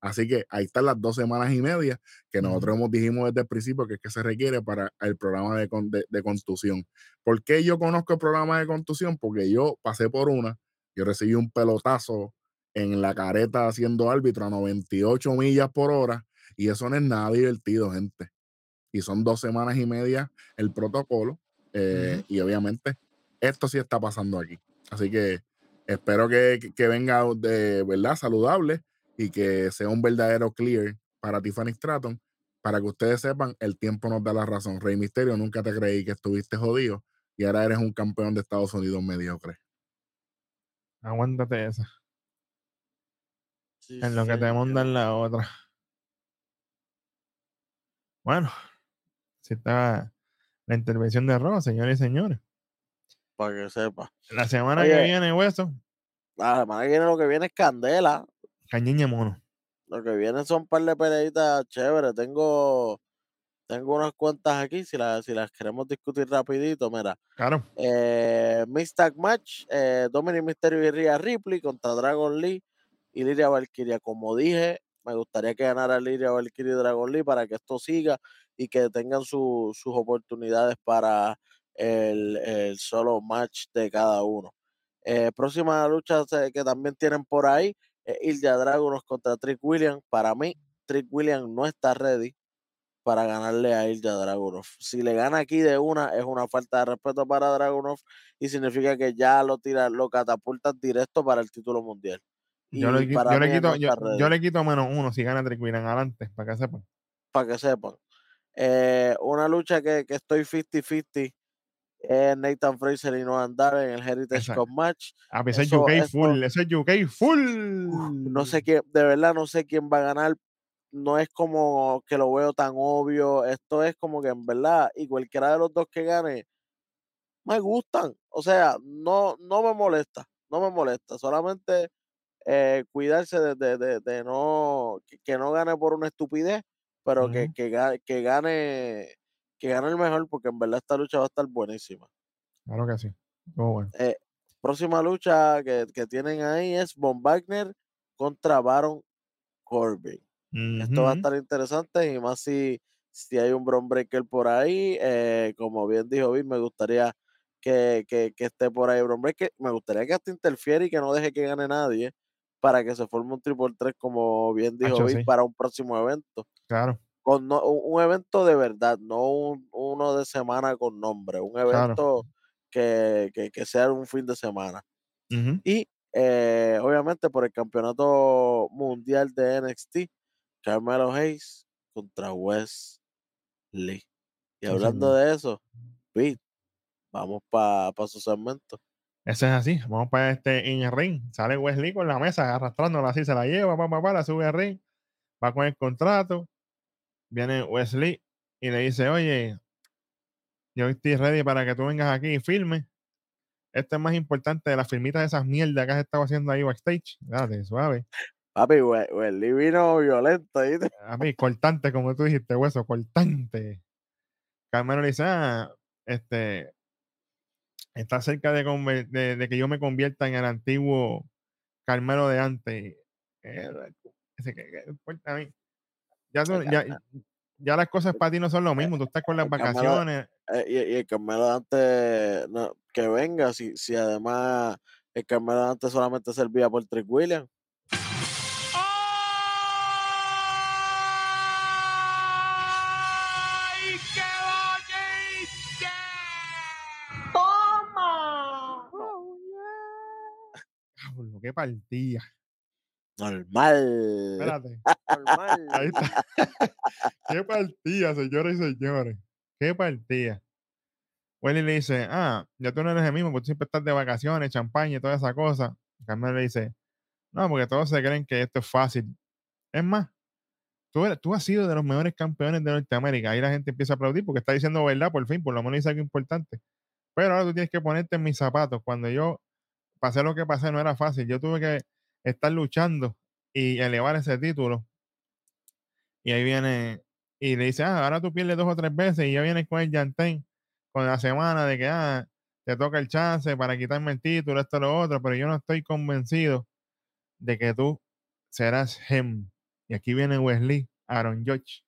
Speaker 4: Así que ahí están las dos semanas y media que nosotros hemos dijimos desde el principio que es que se requiere para el programa de, con- de, de contusión. ¿Por qué yo conozco el programa de contusión? Porque yo pasé por una, yo recibí un pelotazo en la careta haciendo árbitro a 98 millas por hora y eso no es nada divertido, gente. Y son dos semanas y media el protocolo eh, y obviamente esto sí está pasando aquí. Así que espero que, que- que venga de verdad saludable y que sea un verdadero clear para Tiffany Stratton. Para que ustedes sepan, el tiempo nos da la razón. Rey Misterio, nunca te creí que estuviste jodido y ahora eres un campeón de Estados Unidos mediocre.
Speaker 2: Aguántate esa.
Speaker 1: Sí,
Speaker 2: En lo que te mandan la otra. Bueno, si está la intervención de Ross, señores y señores.
Speaker 1: Para que sepa.
Speaker 2: La semana
Speaker 1: Oye.
Speaker 2: que viene, hueso,
Speaker 1: La semana que viene lo que viene es candela.
Speaker 2: cañiña mono.
Speaker 1: Lo que viene son un par de peleitas chéveres. Tengo, tengo unas cuantas aquí. Si las, si las queremos discutir rapidito, mira.
Speaker 2: Claro.
Speaker 1: Eh, Mixed Tag Match, eh, Dominic Mysterio y Rhea Ripley contra Dragon Lee y Liria Valkyria. Como dije, me gustaría que ganara Liria Valkyria y Dragon Lee para que esto siga y que tengan su- sus oportunidades para el, el solo match de cada uno. Eh, próxima lucha que también tienen por ahí, eh, Ilja Dragunov contra Trick Williams. Para mí, Trick Williams no está ready para ganarle a Ilja Dragunov. Si le gana aquí de una, es una falta de respeto para Dragunov y significa que ya lo tira, lo catapultan directo para el título mundial.
Speaker 2: Yo le, yo le quito,
Speaker 1: no
Speaker 2: yo, le quito menos uno si gana Williams adelante, para que sepan.
Speaker 1: para que sepan. Eh, una lucha que, que estoy 50-50 es Nathan Fraser y Noam Dar en el Heritage
Speaker 2: Exacto.
Speaker 1: Cup Match.
Speaker 2: A pesar
Speaker 1: Eso-
Speaker 2: UK
Speaker 1: eso-
Speaker 2: full, eso es UK full.
Speaker 1: No sé quién, de verdad no sé quién va a ganar. No es como que lo veo tan obvio. Esto es como que en verdad, y cualquiera de los dos que gane, me gustan. O sea, no, no me molesta, no me molesta. Solamente eh, cuidarse de, de- de- de no, que, que no gane por una estupidez, pero que,
Speaker 2: Ujú.
Speaker 1: que, ga- que gane, que gane el mejor, porque en verdad esta lucha va a estar buenísima.
Speaker 2: Claro que sí. Estuvo bueno.
Speaker 1: Próxima lucha que, que tienen ahí es Von Wagner contra Baron Corbin. Esto va a estar interesante y más si, si hay un Bron Breaker por ahí. eh, como bien dijo Vic, me gustaría que, que, que esté por ahí Bron Breaker. Me gustaría que hasta interfiere y que no deje que gane nadie para que se forme un triple 3 como bien dijo
Speaker 2: Hacho,
Speaker 1: Vic
Speaker 2: sí.
Speaker 1: para un próximo evento.
Speaker 2: Claro.
Speaker 1: Con no- un, evento de verdad, no un- uno de semana con nombre, un evento que, que, que sea un fin de semana. Y eh, obviamente por el campeonato mundial de NXT, Carmelo Hayes contra Wes Lee. Y
Speaker 2: Sí,
Speaker 1: hablando de eso, Pete, vamos para su segmento.
Speaker 2: Eso es así. Vamos para este in ring. Sale Wesley con la mesa, arrastrándola así, se la lleva, pa, pa, pa, la sube al ring, va con el contrato. Viene Wesley y le dice, oye, yo estoy ready para que tú vengas aquí y filmes. Esto es más importante de las filmitas de esas mierdas que has estado haciendo ahí backstage. Date, suave.
Speaker 1: Papi, We- Wes Lee vino violento, ¿viste?
Speaker 2: A mí, cortante, como tú dijiste, hueso, cortante. Carmelo le dice, ah, este, está cerca de, conver- de, de que yo me convierta en el antiguo Carmelo de antes. Eh, ese que- que importa a mí. Ya, tú- ya, ya las cosas para ti no son lo mismo. Tú estás con las
Speaker 1: el
Speaker 2: vacaciones.
Speaker 1: Eh, y, y el Carmelo de antes, no, que venga, si, si además el Carmelo de antes solamente servía por Trick Williams.
Speaker 3: Qué
Speaker 2: partida.
Speaker 1: Normal.
Speaker 2: Espérate.
Speaker 3: Normal.
Speaker 2: Ahí está. qué partida, señores y señores. Qué partida. Welly le dice, ah, ya tú no eres el mismo, porque tú siempre estás de vacaciones, champaña y toda esa cosa. Carmelo le dice, no, porque todos se creen que esto es fácil. Es más, tú, tú has sido de los mejores campeones de Norteamérica. Ahí la gente empieza a aplaudir porque está diciendo verdad, por fin, por lo menos dice algo importante. Pero ahora tú tienes que ponerte en mis zapatos. Cuando yo pasé lo que pasé, no era fácil. Yo tuve que estar luchando y elevar ese título. Y ahí viene, y le dice, ah, ahora tú pierdes dos o tres veces y ya vienes con el Yantén con la semana de que, ah, te toca el chance para quitarme el título, esto, lo otro, pero yo no estoy convencido de que tú serás him. Y aquí viene Wesley, Aaron George,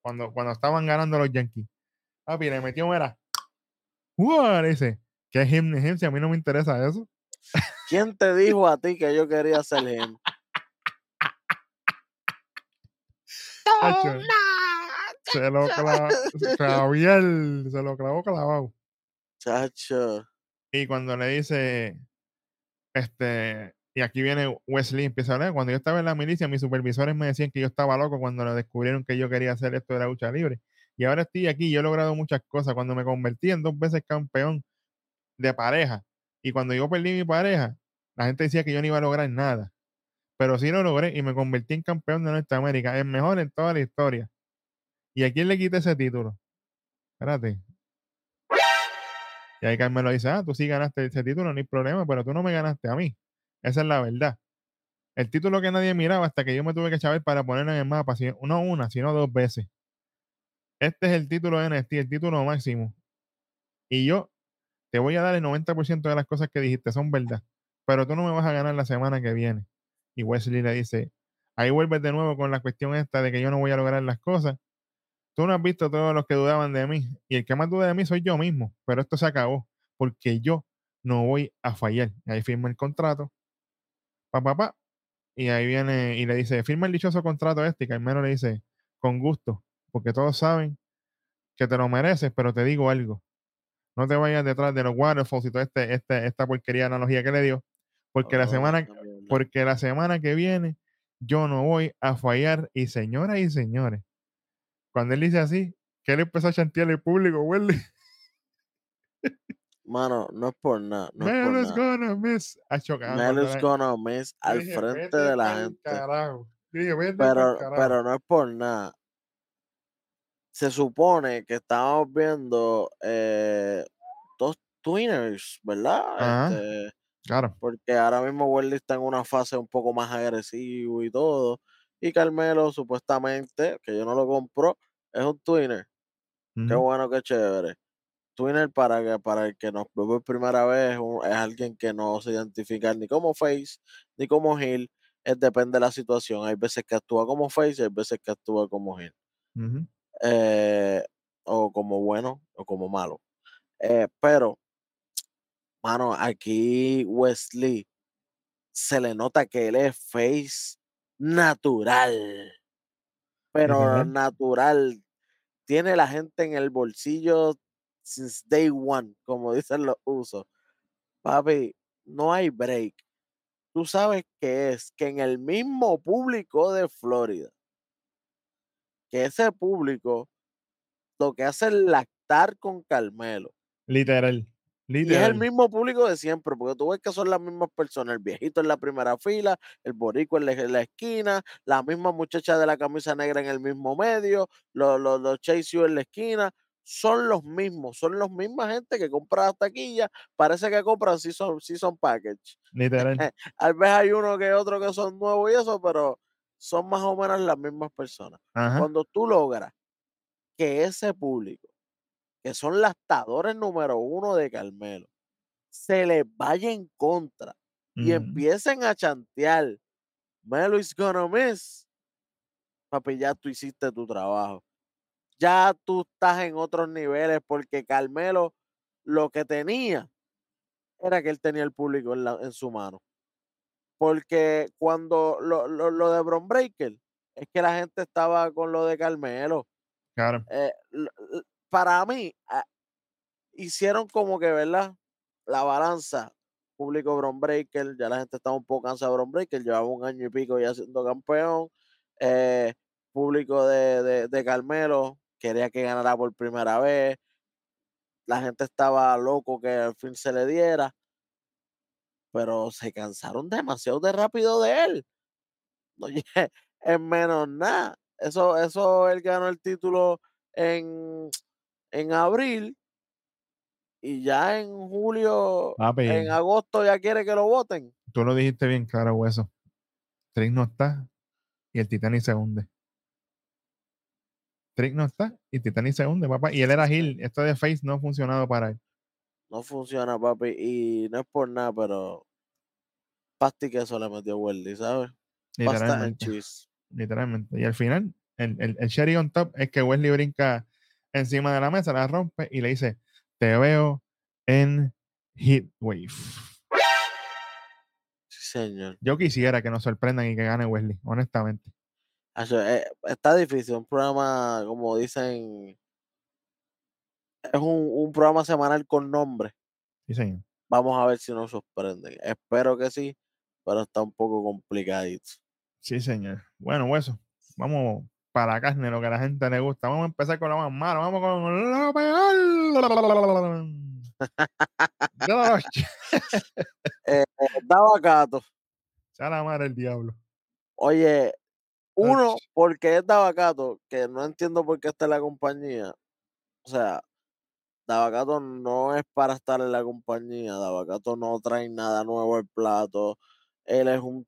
Speaker 2: cuando, cuando estaban ganando los Yankees. Papi, le metió, era, ¡Uah! Dice, ¿qué es him ni him? Si a mí no me interesa eso.
Speaker 1: ¿Quién te dijo a ti que yo quería ser him?
Speaker 2: Tacho, se lo clavó, Javier, se lo clavó clavado.
Speaker 1: Chacho.
Speaker 2: Y cuando le dice, este, y aquí viene Wesley, empieza a hablar, cuando yo estaba en la milicia, mis supervisores me decían que yo estaba loco cuando lo descubrieron que yo quería hacer esto de la lucha libre. Y ahora estoy aquí, yo he logrado muchas cosas. Cuando me convertí en dos veces campeón de pareja, y cuando yo perdí mi pareja, la gente decía que yo no iba a lograr nada. Pero sí lo logré y me convertí en campeón de Norteamérica, el mejor en toda la historia. ¿Y a quién le quité ese título? Espérate. Y ahí Carmelo dice, ah, tú sí ganaste ese título, no hay problema, pero tú no me ganaste a mí. Esa es la verdad. El título que nadie miraba hasta que yo me tuve que chavar para ponerlo en el mapa, no una, sino dos veces. Este es el título de NXT, el título máximo. Y yo te voy a dar el 90% de las cosas que dijiste, son verdad. Pero tú no me vas a ganar la semana que viene. Y Wesley le dice, ahí vuelves de nuevo con la cuestión esta de que yo no voy a lograr las cosas. Tú no has visto todos los que dudaban de mí. Y el que más duda de mí soy yo mismo. Pero esto se acabó. Porque yo no voy a fallar. Y ahí firma el contrato. Pa, pa, pa. Y ahí viene y le dice, firma el dichoso contrato este. Y Carmelo le dice, con gusto. Porque todos saben que te lo mereces, pero te digo algo. No te vayas detrás de los waterfalls y toda este, este, esta porquería de analogía que le dio. Porque la semana, porque la semana que viene yo no voy a fallar. Y señoras y señores, cuando él dice así, que él empezó a chantear el público, Welly.
Speaker 1: Mano, no es por nada. No es por
Speaker 2: Man is
Speaker 1: nada.
Speaker 2: gonna miss. A chocar.
Speaker 1: Mel is gonna miss al frente de la gente.
Speaker 2: Carajo. Dije,
Speaker 1: Pero, pero no es por nada. Se supone que estamos viendo eh, dos twinners, ¿verdad?
Speaker 2: Ajá.
Speaker 1: Este,
Speaker 2: Claro.
Speaker 1: porque ahora mismo Welly está en una fase un poco más agresivo y todo. Y Carmelo, supuestamente, que yo no lo compro, es un twinner. Qué bueno, qué chévere. Twinner para que para el que nos ve por primera vez es, alguien que no se identifica ni como face ni como heel. Es depende de la situación. Hay veces que actúa como face y hay veces que actúa como heel.
Speaker 2: Ujú.
Speaker 1: Eh, o como bueno o como malo. Eh, pero, mano, aquí Wesley se le nota que él es face natural. Pero natural. Tiene la gente en el bolsillo since day one, como dicen los usos. Papi, no hay break. Tú sabes que es que en el mismo público de Florida, que ese público lo que hace es lactar con Carmelo.
Speaker 2: Literal.
Speaker 1: Y es el mismo público de siempre, porque tú ves que son las mismas personas, el viejito en la primera fila, el boricua en la, en la esquina, la misma muchacha de la camisa negra en el mismo medio, los, los, los Chase U en la esquina, son los mismos, son los misma gente que compra las taquillas, parece que compran season, season package.
Speaker 2: Literal.
Speaker 1: Tal vez hay uno que otro que son nuevos y eso, pero son más o menos las mismas personas.
Speaker 2: Ajá.
Speaker 1: Cuando tú logras que ese público, que son lastadores número uno de Carmelo, se les vaya en contra y empiecen a chantear, Melo is gonna miss, papi, ya tú hiciste tu trabajo. Ya tú estás en otros niveles porque Carmelo lo que tenía era que él tenía el público en, la- en su mano. Porque cuando lo, lo, lo de Bron Breaker, es que la gente estaba con lo de Carmelo.
Speaker 2: Claro.
Speaker 1: eh, para mí, ah, hicieron como que, ¿verdad? La balanza. Público Bron Breaker, ya la gente estaba un poco cansada de Bron Breaker, llevaba un año y pico ya siendo campeón. eh, público de, de, de Carmelo quería que ganara por primera vez. La gente estaba loco que al fin se le diera, pero se cansaron demasiado de rápido de él. Oye, en menos nada. Eso, eso él ganó el título en, en abril y ya en julio,
Speaker 2: Papi,
Speaker 1: en agosto ya quiere que lo voten.
Speaker 2: tú lo dijiste bien claro, hueso. Trick no está y el Titanic se hunde. Trick no está y Titanic se hunde, papá. Y él era Gil. Esto de Face no ha funcionado para él.
Speaker 1: No funciona, papi, y no es por nada, pero pasta y queso le metió Weldy, ¿sabes? Pasta and
Speaker 2: Literalmente.
Speaker 1: cheese.
Speaker 2: Literalmente. Y al final, el, el, el cherry on top es que Wesley brinca encima de la mesa, la rompe y le dice: Te veo en Heatwave.
Speaker 1: Sí, señor.
Speaker 2: Yo quisiera que nos sorprendan y que gane Wesley, honestamente.
Speaker 1: Eh, está difícil, un programa, como dicen, es un, un programa semanal con nombre.
Speaker 2: Sí, señor.
Speaker 1: Vamos a ver si nos sorprenden. Espero que sí, pero está un poco complicadito.
Speaker 2: Sí, señor. Bueno, hueso. Vamos para la carne, lo que a la gente le gusta. Vamos a empezar con lo más malo. Vamos con lo peor. la.
Speaker 1: Eh, Daba Cato.
Speaker 2: Sea la madre del diablo.
Speaker 1: Oye, uno, porque es Davacato, que no entiendo por qué está en la compañía. O sea, Davacato no es para estar en la compañía. Davacato no trae nada nuevo al plato. Él es un,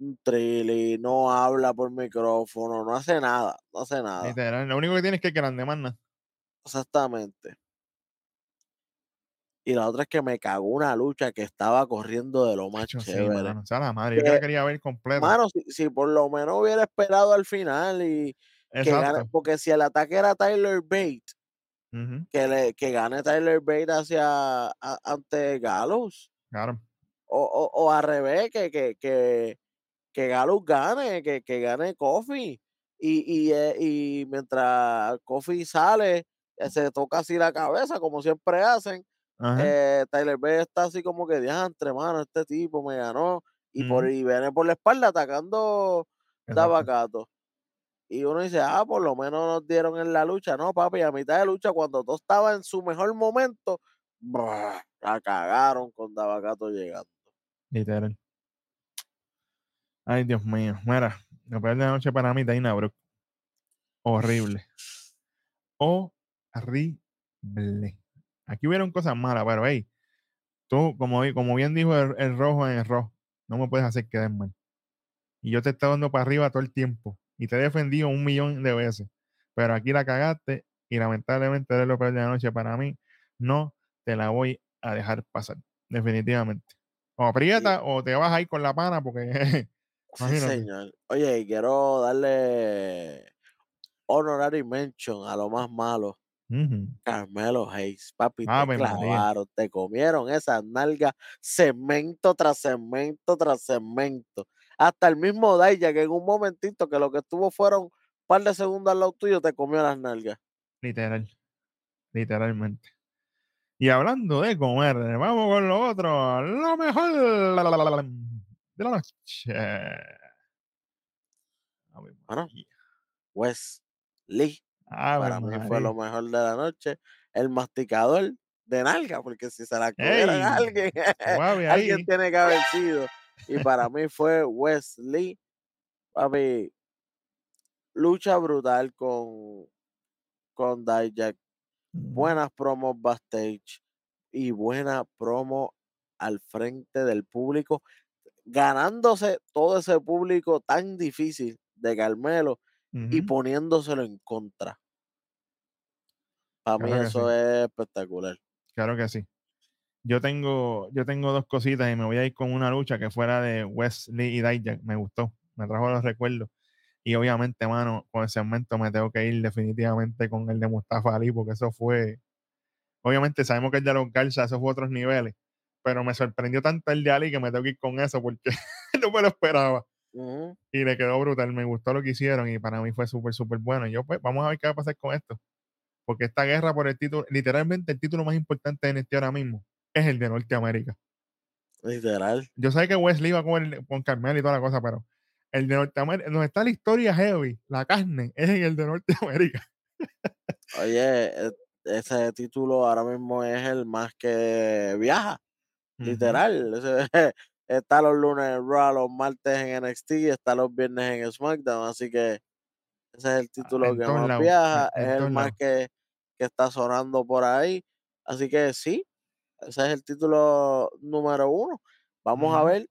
Speaker 1: un trilly, no habla por micrófono, no hace nada, no hace nada.
Speaker 2: Literal. Lo único que tiene es que grande manda.
Speaker 1: Exactamente. Y la otra es que me cagó una lucha que estaba corriendo de lo más
Speaker 2: Macho, sí, mano. Sea la madre. Yo la quería ver completa.
Speaker 1: Mano, si, si por lo menos hubiera esperado al final y que
Speaker 2: Exacto.
Speaker 1: porque si el ataque era Tyler Que, le, que gane Tyler Bate hacia a- ante.
Speaker 2: Claro.
Speaker 1: O, o, o al revés, que, que, que, que Gallows gane, que, que gane Kofi. Y, y, eh, y mientras Kofi sale, eh, se toca así la cabeza, como siempre hacen. Eh, Tyler Bate está así como que diantre, mano, este tipo me ganó. Y, por, y viene por la espalda atacando
Speaker 2: Exacto.
Speaker 1: Y uno dice, ah, por lo menos nos dieron en la lucha. No, papi, a mitad de lucha, cuando todo estaba en su mejor momento, la cagaron con Davacato llegando.
Speaker 2: Literal. Ay, Dios mío. Mira, lo peor de la noche para mí, Dana Brooke. Horrible. Horrible. Aquí hubieron cosas malas, pero hey, tú, como, como bien dijo el, el rojo en el rojo, no me puedes hacer quedar mal. Y yo te estoy dando para arriba todo el tiempo. Y te he defendido un millón de veces. Pero aquí la cagaste y lamentablemente eres lo peor de la noche para mí. No te la voy a dejar pasar. Definitivamente. O aprieta o te vas a ir con la pana porque
Speaker 1: Sí, señor. Oye, quiero darle honorary mention a lo más malo. Carmelo Hayes, papi, te
Speaker 2: Ave María.
Speaker 1: clavaron, te comieron esas nalgas segmento tras segmento tras segmento. Hasta el mismo Daya, que en un momentito que lo que estuvo fueron un par de segundos al lado tuyo, te comió las nalgas.
Speaker 2: Literal. Literalmente. Y hablando de comer, vamos con lo otro. Lo mejor de la noche.
Speaker 1: Bueno,
Speaker 2: María.
Speaker 1: Wes Lee,
Speaker 2: Ave
Speaker 1: para mí fue lo mejor de la noche. El masticador de nalga, porque si se la comieron a alguien, alguien tiene que haber sido. Y para mí fue Wes Lee, papi, lucha brutal con, con Dijak. Buenas promos backstage y buena promo al frente del público, ganándose todo ese público tan difícil de Carmelo y poniéndoselo en contra. Para mí
Speaker 2: Claro
Speaker 1: eso
Speaker 2: sí.
Speaker 1: es espectacular.
Speaker 2: Claro que sí. Yo tengo, yo tengo dos cositas y me voy a ir con una lucha que fuera de Wesley y Dijak. Me gustó, me trajo los recuerdos. Y obviamente, mano, con el segmento me tengo que ir definitivamente con el de Mustafa Ali, porque eso fue. Obviamente sabemos que el de los Garza, eso fue otros niveles. Pero me sorprendió tanto el de Ali que me tengo que ir con eso porque no me lo esperaba. Y le quedó brutal. Me gustó lo que hicieron y para mí fue súper, súper bueno. Y yo, pues, vamos a ver qué va a pasar con esto. Porque esta guerra por el título, literalmente el título más importante en este ahora mismo es el de Norteamérica.
Speaker 1: Literal.
Speaker 2: Yo sé que Wesley iba con, el, con Carmel y toda la cosa, pero el de Norteamérica, donde está la historia heavy, la carne, es en el de Norteamérica.
Speaker 1: Oye, e- ese título ahora mismo es el más que viaja. Literal. está los lunes en Raw, los martes en NXT, está los viernes en SmackDown, así que ese es el título
Speaker 2: Ah, en
Speaker 1: que más viaja, es el más que, que está sonando por ahí. Así que sí, ese es el título número uno. Vamos a ver,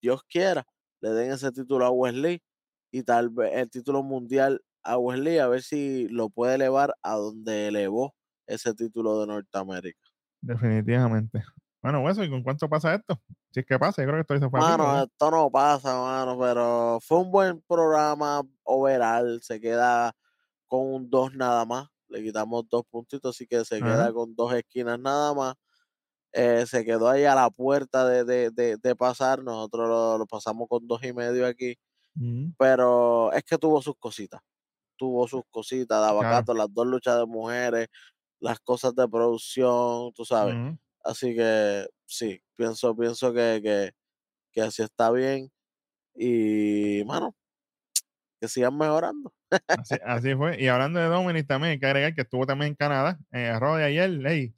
Speaker 1: Dios quiera, le den ese título a Wesley y tal vez el título mundial a Wesley, a ver si lo puede elevar a donde elevó ese título de Norteamérica.
Speaker 2: Definitivamente. Bueno, eso, ¿y con cuánto pasa esto? Si es que pasa, yo creo que esto fácil.
Speaker 1: Mano, esto no pasa, mano, pero fue un buen programa overall. Se queda con un 2 nada más. Le quitamos dos puntitos, así que se queda con dos esquinas nada más. Eh, se quedó ahí a la puerta de, de, de, de pasar. Nosotros lo, lo pasamos con dos y medio aquí. Pero es que tuvo sus cositas. Tuvo sus cositas de abacato, las dos luchas de mujeres, las cosas de producción, tú sabes. Así que sí, pienso, pienso que, que, que así está bien. Y, mano, que sigan mejorando.
Speaker 2: Así, así fue. Y hablando de Dominic también, hay que agregar que estuvo también en Canadá, en el Raw de ayer. Ey,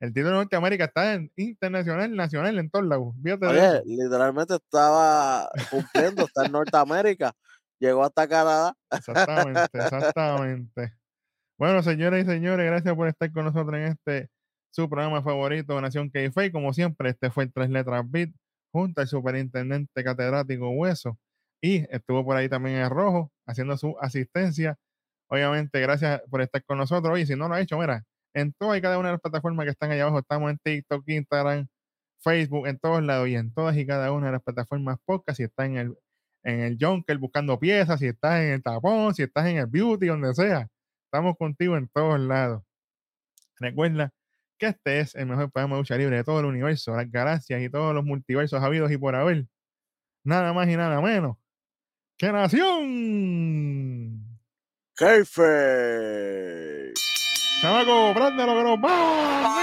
Speaker 2: el título de Norteamérica está en internacional, nacional, en todos lados.
Speaker 1: Oye, literalmente estaba cumpliendo, está en Norteamérica, llegó hasta Canadá.
Speaker 2: Exactamente, exactamente. Bueno, señoras y señores, gracias por estar con nosotros en este su programa favorito, Nación k Como siempre, este fue el Tres Letras Beat, junto al superintendente catedrático Hueso. Y estuvo por ahí también el Rojo, haciendo su asistencia. Obviamente, gracias por estar con nosotros. Y si no lo ha hecho, mira, en todas y cada una de las plataformas que están allá abajo, estamos en TikTok, Instagram, Facebook, en todos lados y en todas y cada una de las plataformas podcast. Si está en el, en el Junker buscando piezas, si estás en el tapón, si estás en el beauty, donde sea. Estamos contigo en todos lados. Recuerda que este es el mejor programa de lucha libre de todo el universo, las galaxias y todos los multiversos habidos y por haber. Nada más y nada menos que Nación.
Speaker 1: Keife.
Speaker 2: Chamaco, préndelo que nos vamos.